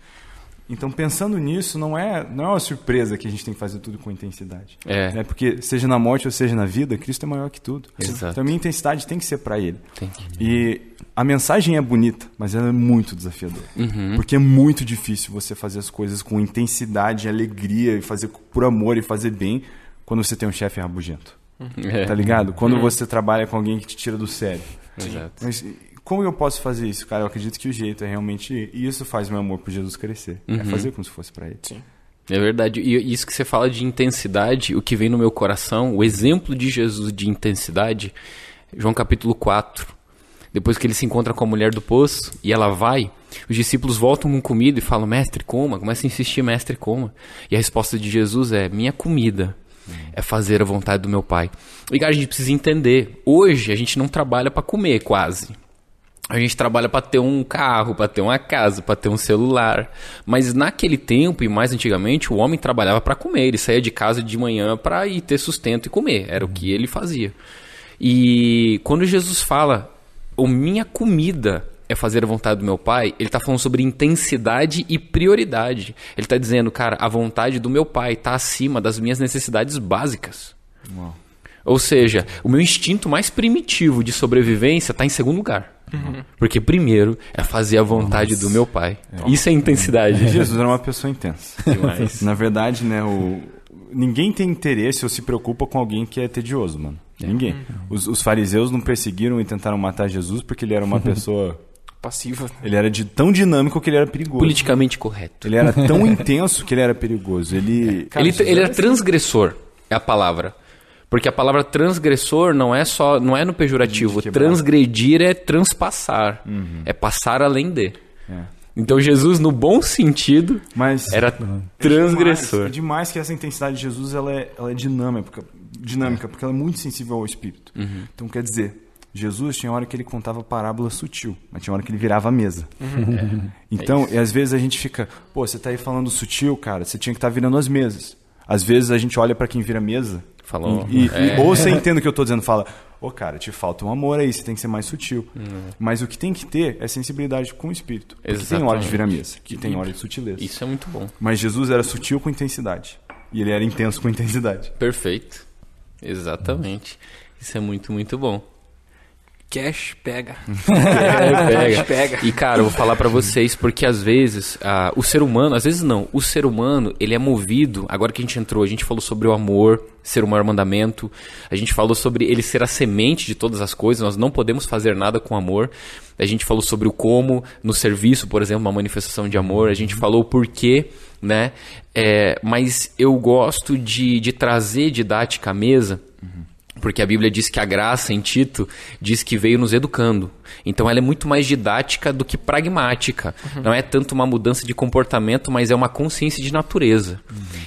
Então, pensando nisso, não é, não é uma surpresa que a gente tem que fazer tudo com intensidade. É. Né? Porque, seja na morte ou seja na vida, Cristo é maior que tudo. Exato. Então, a minha intensidade tem que ser para Ele. Tem que. E a mensagem é bonita, mas ela é muito desafiadora. Uhum. Porque é muito difícil você fazer as coisas com intensidade, alegria, e fazer por amor e fazer bem, quando você tem um chefe rabugento. É. Tá ligado? Quando uhum. você trabalha com alguém que te tira do sério. Exato. Mas como eu posso fazer isso? Cara, eu acredito que o jeito é realmente. E isso faz meu amor por Jesus crescer. É uhum. É fazer como se fosse para ele. Sim. É verdade. E isso que você fala de intensidade, o que vem no meu coração, o exemplo de Jesus de intensidade, João capítulo 4. Depois que ele se encontra com a mulher do poço e ela vai, os discípulos voltam com comida e falam: Mestre, coma. Começa a insistir, mestre, coma. E a resposta de Jesus é: Minha comida é fazer a vontade do meu Pai. E cara, a gente precisa entender: hoje a gente não trabalha para comer quase. A gente trabalha para ter um carro, para ter uma casa, para ter um celular. Mas naquele tempo e mais antigamente, o homem trabalhava para comer. Ele saía de casa de manhã para ir ter sustento e comer. Era o que ele fazia. E quando Jesus fala, o minha comida é fazer a vontade do meu pai, ele tá falando sobre intensidade e prioridade. Ele tá dizendo, cara, a vontade do meu pai tá acima das minhas necessidades básicas. Uau. Ou seja, o meu instinto mais primitivo de sobrevivência está em segundo lugar. Porque primeiro é fazer a vontade do meu pai. Isso é intensidade. Jesus era uma pessoa intensa. Demais. Na verdade, né, o... ninguém tem interesse ou se preocupa com alguém que é tedioso, mano. Ninguém. Os, os fariseus não perseguiram e tentaram matar Jesus porque ele era uma pessoa. Passiva. Ele era de tão dinâmico que ele era perigoso. Politicamente correto. Ele era tão intenso que ele era perigoso. Ele. ele, ele era transgressor, é a palavra. Porque a palavra transgressor não é só, não é no pejorativo. Transgredir é transpassar, é passar além de. É. Então Jesus, no bom sentido, Mas era É transgressor. demais, é demais que essa intensidade de Jesus ela é, ela é dinâmica, dinâmica porque ela é muito sensível ao Espírito. Uhum. Então, quer dizer, Jesus tinha hora que ele contava parábola sutil, mas tinha hora que ele virava a mesa. Então, e às vezes a gente fica, pô, você tá aí falando sutil, cara, você tinha que estar virando as mesas. Às vezes a gente olha para quem vira mesa Falou. e, e- É. ou você entende o que eu tô dizendo, fala, ô cara, te falta um amor aí, você tem que ser mais sutil. Uhum. Mas o que tem que ter é sensibilidade com o Espírito. Porque tem Exatamente. hora de virar mesa, que tem hora de sutileza. Isso é muito bom. Mas Jesus era sutil com intensidade. E ele era intenso com intensidade. Perfeito. Exatamente. Isso é muito, muito bom. Cash pega. É, Cash pega. E cara, eu vou falar pra vocês porque às vezes ah, o ser humano, às vezes não, o ser humano ele é movido. Agora que a gente entrou, a gente falou sobre o amor, ser o maior mandamento. A gente falou sobre ele ser a semente de todas as coisas. Nós não podemos fazer nada com amor. A gente falou sobre o como no serviço, por exemplo, uma manifestação de amor. A gente falou o porquê, né? É, mas eu gosto de, de trazer didática à mesa. Porque a Bíblia diz que a graça em Tito diz que veio nos educando. Então ela é muito mais didática do que pragmática. Não é tanto uma mudança de comportamento, mas é uma consciência de natureza.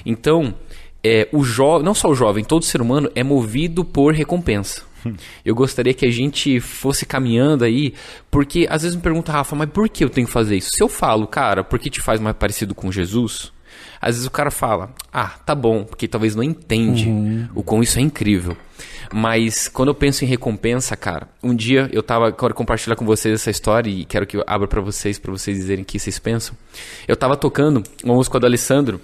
Então, é, o jo não só o jovem, todo ser humano é movido por recompensa. Eu gostaria que a gente fosse caminhando aí, porque às vezes me pergunta, Rafa, mas por que eu tenho que fazer isso? Se eu falo, cara, porque te faz mais parecido com Jesus, às vezes o cara fala, ah, tá bom, porque talvez não entende o quão isso é incrível. Mas quando eu penso em recompensa, cara, um dia eu tava, quero compartilhar com vocês essa história e quero que eu abra pra vocês, pra vocês dizerem o que vocês pensam. Eu tava tocando uma música do Alessandro,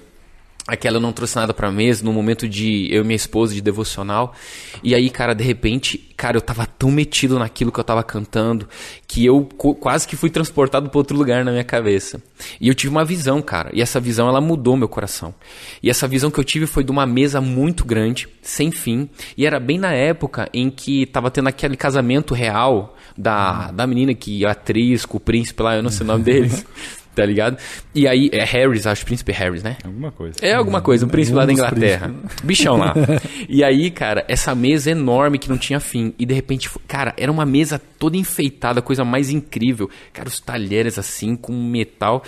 Aquela eu não trouxe nada pra mesa, num momento de eu e minha esposa, de devocional. E aí, cara, de repente, cara, eu tava tão metido naquilo que eu tava cantando, que eu quase que fui transportado pra outro lugar na minha cabeça. E eu tive uma visão, cara, e essa visão, ela mudou meu coração. E essa visão que eu tive foi de uma mesa muito grande, sem fim, e era bem na época em que tava tendo aquele casamento real da, da menina que, a atriz, com o príncipe lá, eu não sei o nome deles. Tá ligado? E aí, é Harris, acho, príncipe Harris, né? Alguma coisa. É alguma coisa, um príncipe lá da Inglaterra. Bichão lá. E aí, cara, essa mesa enorme que não tinha fim. E de repente, cara, era uma mesa toda enfeitada, coisa mais incrível. Cara, os talheres assim, com metal.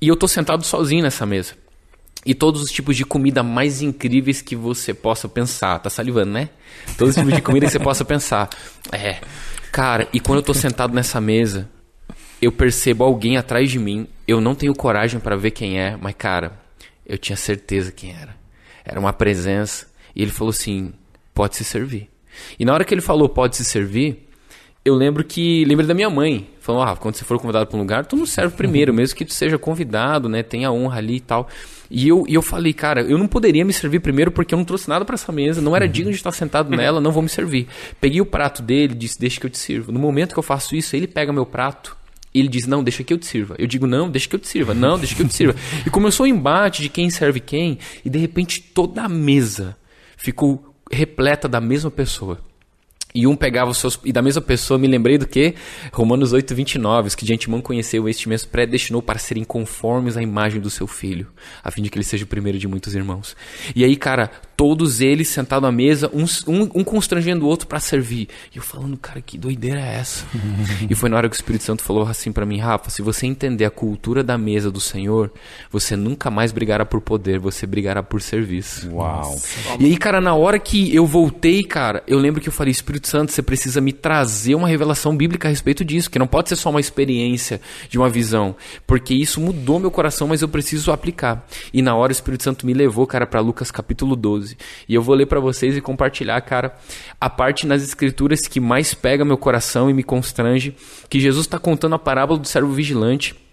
E eu tô sentado sozinho nessa mesa. E todos os tipos de comida mais incríveis que você possa pensar. Tá salivando, né? Todos os tipos de comida que você possa pensar. É. Cara, e quando eu tô sentado nessa mesa, eu percebo alguém atrás de mim. Eu não tenho coragem pra ver quem é, mas cara, eu tinha certeza quem era. Era uma presença. E ele falou assim: pode se servir. E na hora que ele falou pode se servir, eu lembro que. Lembro da minha mãe. Falou: ah, quando você for convidado para um lugar, tu não serve primeiro, mesmo que tu seja convidado, né? Tenha honra ali e tal. E eu, e eu falei, cara, eu não poderia me servir primeiro porque eu não trouxe nada para essa mesa, não era digno de estar sentado nela, não vou me servir. Peguei o prato dele, disse, deixa que eu te sirvo. No momento que eu faço isso, ele pega meu prato e ele diz, não, deixa que eu te sirva. Eu digo, não, deixa que eu te sirva. Não, deixa que eu te sirva. E começou o embate de quem serve quem, e de repente toda a mesa ficou repleta da mesma pessoa. E um pegava os seus. E da mesma pessoa, me lembrei do que? Romanos 8, 29. Os que de antemão conheceu este mesmo predestinou para serem conformes à imagem do seu filho, a fim de que ele seja o primeiro de muitos irmãos. E aí, cara, todos eles sentados à mesa, uns- um, um constrangendo o outro para servir. E eu falando, cara, que doideira é essa? e foi na hora que o Espírito Santo falou assim para mim, Rafa, se você entender a cultura da mesa do Senhor, você nunca mais brigará por poder, você brigará por serviço. Uau. E aí, cara, na hora que eu voltei, cara, eu lembro que eu falei, Espírito Espírito Santo, você precisa me trazer uma revelação bíblica a respeito disso, que não pode ser só uma experiência de uma visão, porque isso mudou meu coração, mas eu preciso aplicar. E na hora o Espírito Santo me levou, cara, para Lucas capítulo 12. E eu vou ler para vocês e compartilhar, cara, a parte nas escrituras que mais pega meu coração e me constrange, que Jesus está contando a parábola do servo vigilante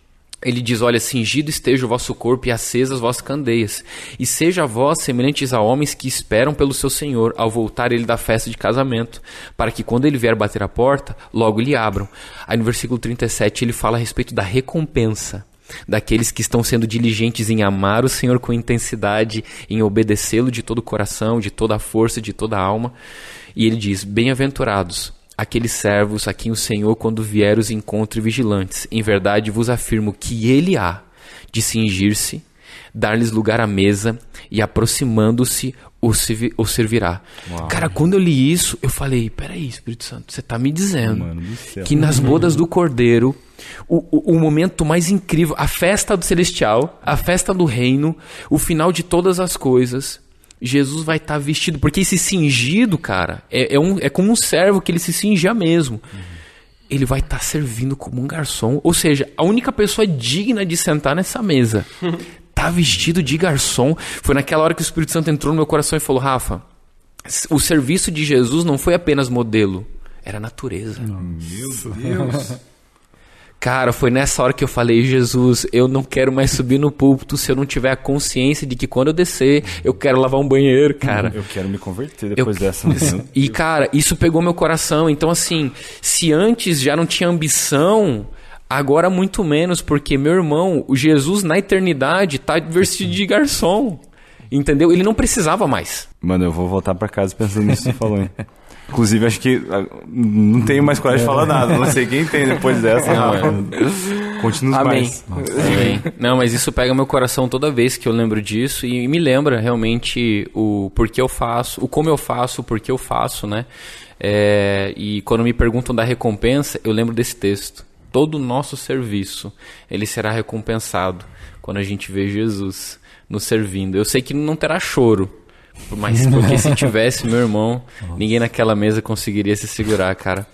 ele diz: Olha, cingido esteja o vosso corpo e acesas as vossas candeias, e seja vós semelhantes a homens que esperam pelo seu Senhor ao voltar ele da festa de casamento, para que quando ele vier bater a porta, logo lhe abram. Aí no versículo 37 ele fala a respeito da recompensa daqueles que estão sendo diligentes em amar o Senhor com intensidade, em obedecê-lo de todo o coração, de toda a força, de toda a alma. E ele diz: Bem-aventurados aqueles servos a quem o Senhor, quando vier, os encontre vigilantes. Em verdade vos afirmo que ele há de cingir-se, dar-lhes lugar à mesa e, aproximando-se, o servirá. Uau. Cara, quando eu li isso, eu falei: peraí, Espírito Santo, você está me dizendo que nas bodas do Cordeiro. O, o, o, momento mais incrível, a festa do celestial, a festa do reino, o final de todas as coisas, Jesus vai estar tá vestido. Porque esse cingido, cara, é, é, um, é como um servo que ele se cingia mesmo. Uhum. Ele vai estar tá servindo como um garçom. Ou seja, a única pessoa digna de sentar nessa mesa tá vestido de garçom. Foi naquela hora que o Espírito Santo entrou no meu coração e falou: Rafa, o serviço de Jesus não foi apenas modelo, era natureza. Meu Deus. Cara, foi nessa hora que eu falei, Jesus, eu não quero mais subir no púlpito se eu não tiver a consciência de que quando eu descer, eu quero lavar um banheiro, cara. Eu quero me converter depois eu... dessa. e, cara, isso pegou meu coração. Então, assim, se antes já não tinha ambição, agora muito menos, porque meu irmão, o Jesus na eternidade tá vestido de garçom. Entendeu? Ele não precisava mais. Mano, eu vou voltar para casa pensando nisso que você falou, hein? Inclusive, acho que ah, não tenho mais coragem de falar nada. Não sei quem tem depois dessa. Não, é. Continua Amém. mais. Amém. Não, mas isso pega meu coração toda vez que eu lembro disso e me lembra realmente o porquê eu faço, o como eu faço, o porquê eu faço, né? É, e quando me perguntam da recompensa, eu lembro desse texto. Todo o nosso serviço, ele será recompensado quando a gente vê Jesus nos servindo. Eu sei que não terá choro, mas porque se tivesse, meu irmão, Nossa. ninguém naquela mesa conseguiria se segurar, cara.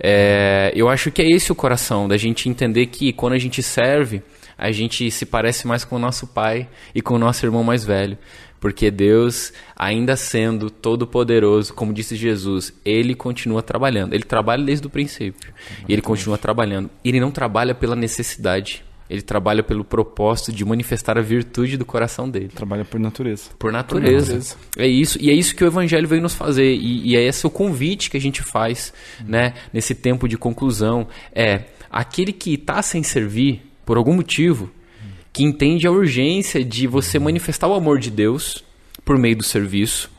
É, eu acho que é esse o coração, da gente entender que quando a gente serve, a gente se parece mais com o nosso pai e com o nosso irmão mais velho. Porque Deus, ainda sendo todo-poderoso, como disse Jesus, ele continua trabalhando. Ele trabalha desde o princípio. E ele continua trabalhando. Ele não trabalha pela necessidade. Ele trabalha pelo propósito de manifestar a virtude do coração dele. Trabalha por natureza. Por natureza. Por natureza. É isso. E é isso que o Evangelho veio nos fazer. E, e é esse o convite que a gente faz, uhum. né? Nesse tempo de conclusão. É aquele que está sem servir, por algum motivo, que entende a urgência de você manifestar o amor de Deus por meio do serviço,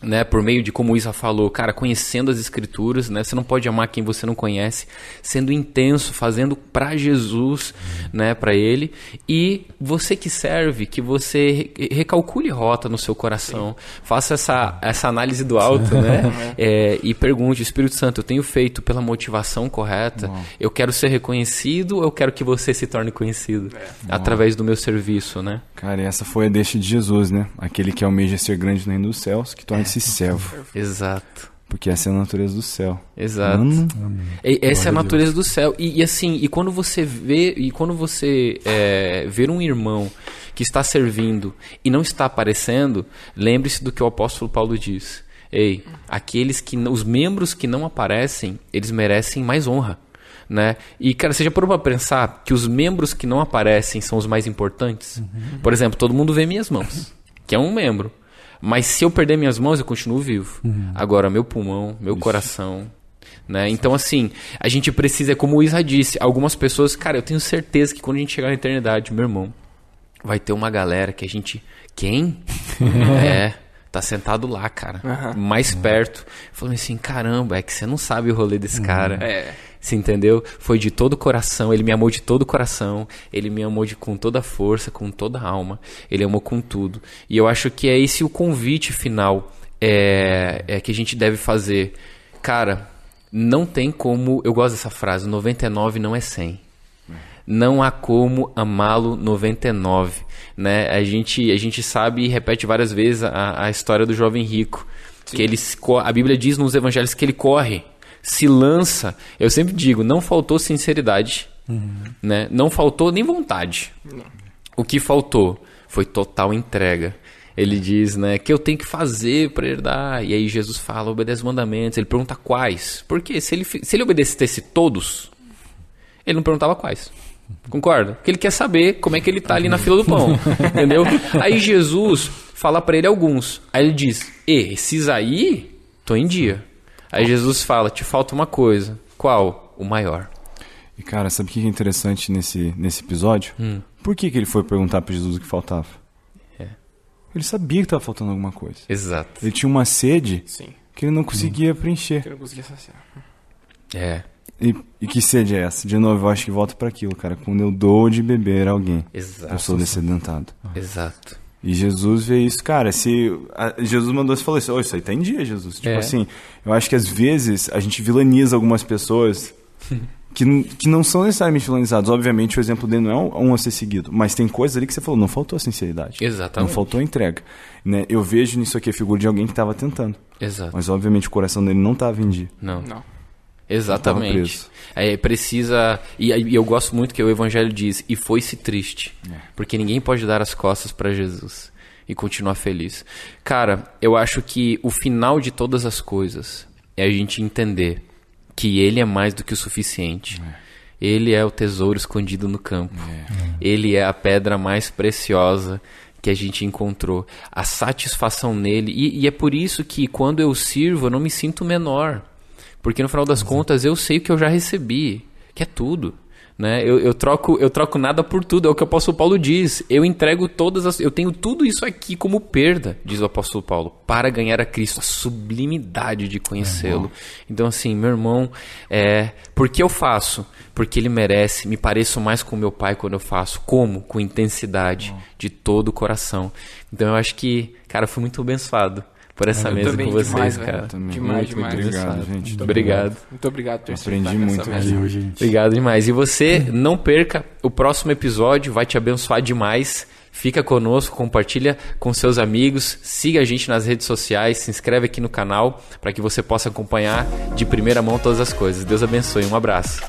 né, por meio de como Isa falou, cara, conhecendo as escrituras, né, você não pode amar quem você não conhece, sendo intenso, fazendo para Jesus, né, para ele, e você que serve, que você recalcule rota no seu coração, Sim. faça essa, essa análise do alto, né, é, e pergunte, Espírito Santo, eu tenho feito pela motivação correta, eu quero ser reconhecido ou eu quero que você se torne conhecido é. através do meu serviço, né? Cara, essa foi a deixa de Jesus, né, aquele que almeja ser grande no reino dos céus, que torna esse servo. Exato. Porque essa é a natureza do céu. Exato. Mano, essa é a natureza do céu. E, e, assim, e quando você vê, e quando você é, ver um irmão que está servindo e não está aparecendo, lembre-se do que o apóstolo Paulo diz. Ei, aqueles que os membros que não aparecem, eles merecem mais honra, né? E cara, você já parou para pensar que os membros que não aparecem são os mais importantes? Uhum. Por exemplo, todo mundo vê minhas mãos, que é um membro. Mas se eu perder minhas mãos, eu continuo vivo. Uhum. Agora, meu pulmão, meu Ixi. coração. Né? Então, assim, a gente precisa, como o Isa disse, algumas pessoas, cara, eu tenho certeza que quando a gente chegar na eternidade, meu irmão, vai ter uma galera que a gente. Quem? é. Tá sentado lá, cara. Uhum. Mais perto. Falando assim, caramba, é que você não sabe o rolê desse uhum. cara. É. Você entendeu? Foi de todo o coração, ele me amou de todo o coração, ele me amou de, com toda a força, com toda a alma, ele amou com tudo. E eu acho que é esse o convite final é, é que a gente deve fazer. Cara, não tem como, eu gosto dessa frase, 99 não é 100. Não há como amá-lo 99, né? A gente, a gente sabe e repete várias vezes a, a história do jovem rico Que ele, se a Bíblia diz nos evangelhos que ele corre, se lança. Eu sempre digo, não faltou sinceridade, né? Não faltou nem vontade. O que faltou foi total entrega. Ele diz, né, que eu tenho que fazer para herdar. E aí Jesus fala, obedece os mandamentos. Ele pergunta quais. Porque se ele, se ele obedecesse todos, ele não perguntava quais. Concorda? Porque ele quer saber como é que ele tá ali na fila do pão. entendeu? Aí Jesus fala para ele alguns. Aí ele diz: E, esses aí, tô em dia. Aí Jesus fala: Te falta uma coisa. Qual? O maior. E cara, sabe o que é interessante nesse, nesse episódio? Hum. Por que, que ele foi perguntar para Jesus o que faltava? É. Ele sabia que estava faltando alguma coisa. Exato. Ele tinha uma sede Sim. que ele não conseguia preencher. Que eu não conseguia saciar. É. E, e que sede é essa? De novo, eu acho que volta para aquilo, cara. Quando eu dou de beber a alguém, Exato. eu sou descedentado. Exato. E Jesus vê isso, cara. Se a- Jesus mandou você falou assim, oh, isso aí tá em dia, Jesus. Tipo É. assim, eu acho que às vezes a gente vilaniza algumas pessoas que, que não são necessariamente vilanizadas. Obviamente, o exemplo dele não é um, um a ser seguido, mas tem coisas ali que você falou, não faltou a sinceridade. Exatamente. Não faltou a entrega. Né? Eu vejo nisso aqui a figura de alguém que estava tentando. Exato. Mas obviamente o coração dele não estava em dia. Não. Não. Exatamente. É, precisa. E, e eu gosto muito que o Evangelho diz: e foi-se triste. Porque ninguém pode dar as costas para Jesus e continuar feliz. Cara, eu acho que o final de todas as coisas é a gente entender que Ele é mais do que o suficiente. Ele é o tesouro escondido no campo. Ele é a pedra mais preciosa que a gente encontrou. A satisfação nele. E, e é por isso que quando eu sirvo, eu não me sinto menor. Porque no final das contas eu sei o que eu já recebi, que é tudo. Né? Eu, eu, troco, eu troco nada por tudo, é o que o apóstolo Paulo diz. Eu entrego todas as. Eu tenho tudo isso aqui como perda, diz o apóstolo Paulo, para ganhar a Cristo, a sublimidade de conhecê-lo. Então, assim, meu irmão, é, por que eu faço? Porque ele merece, me pareço mais com meu pai quando eu faço. Como? Com intensidade, de todo o coração. Então eu acho que, cara, fui muito abençoado por essa Eu mesa também, com vocês, demais, cara. Também. Demais, Muito, demais. muito Obrigado, gente. Muito obrigado. Muito obrigado por ter Aprendi muito, mesa. Valeu, gente. Obrigado demais. E você não perca o próximo episódio, vai te abençoar demais. Fica conosco, compartilha com seus amigos, siga a gente nas redes sociais, se inscreve aqui no canal para que você possa acompanhar de primeira mão todas as coisas. Deus abençoe. Um abraço.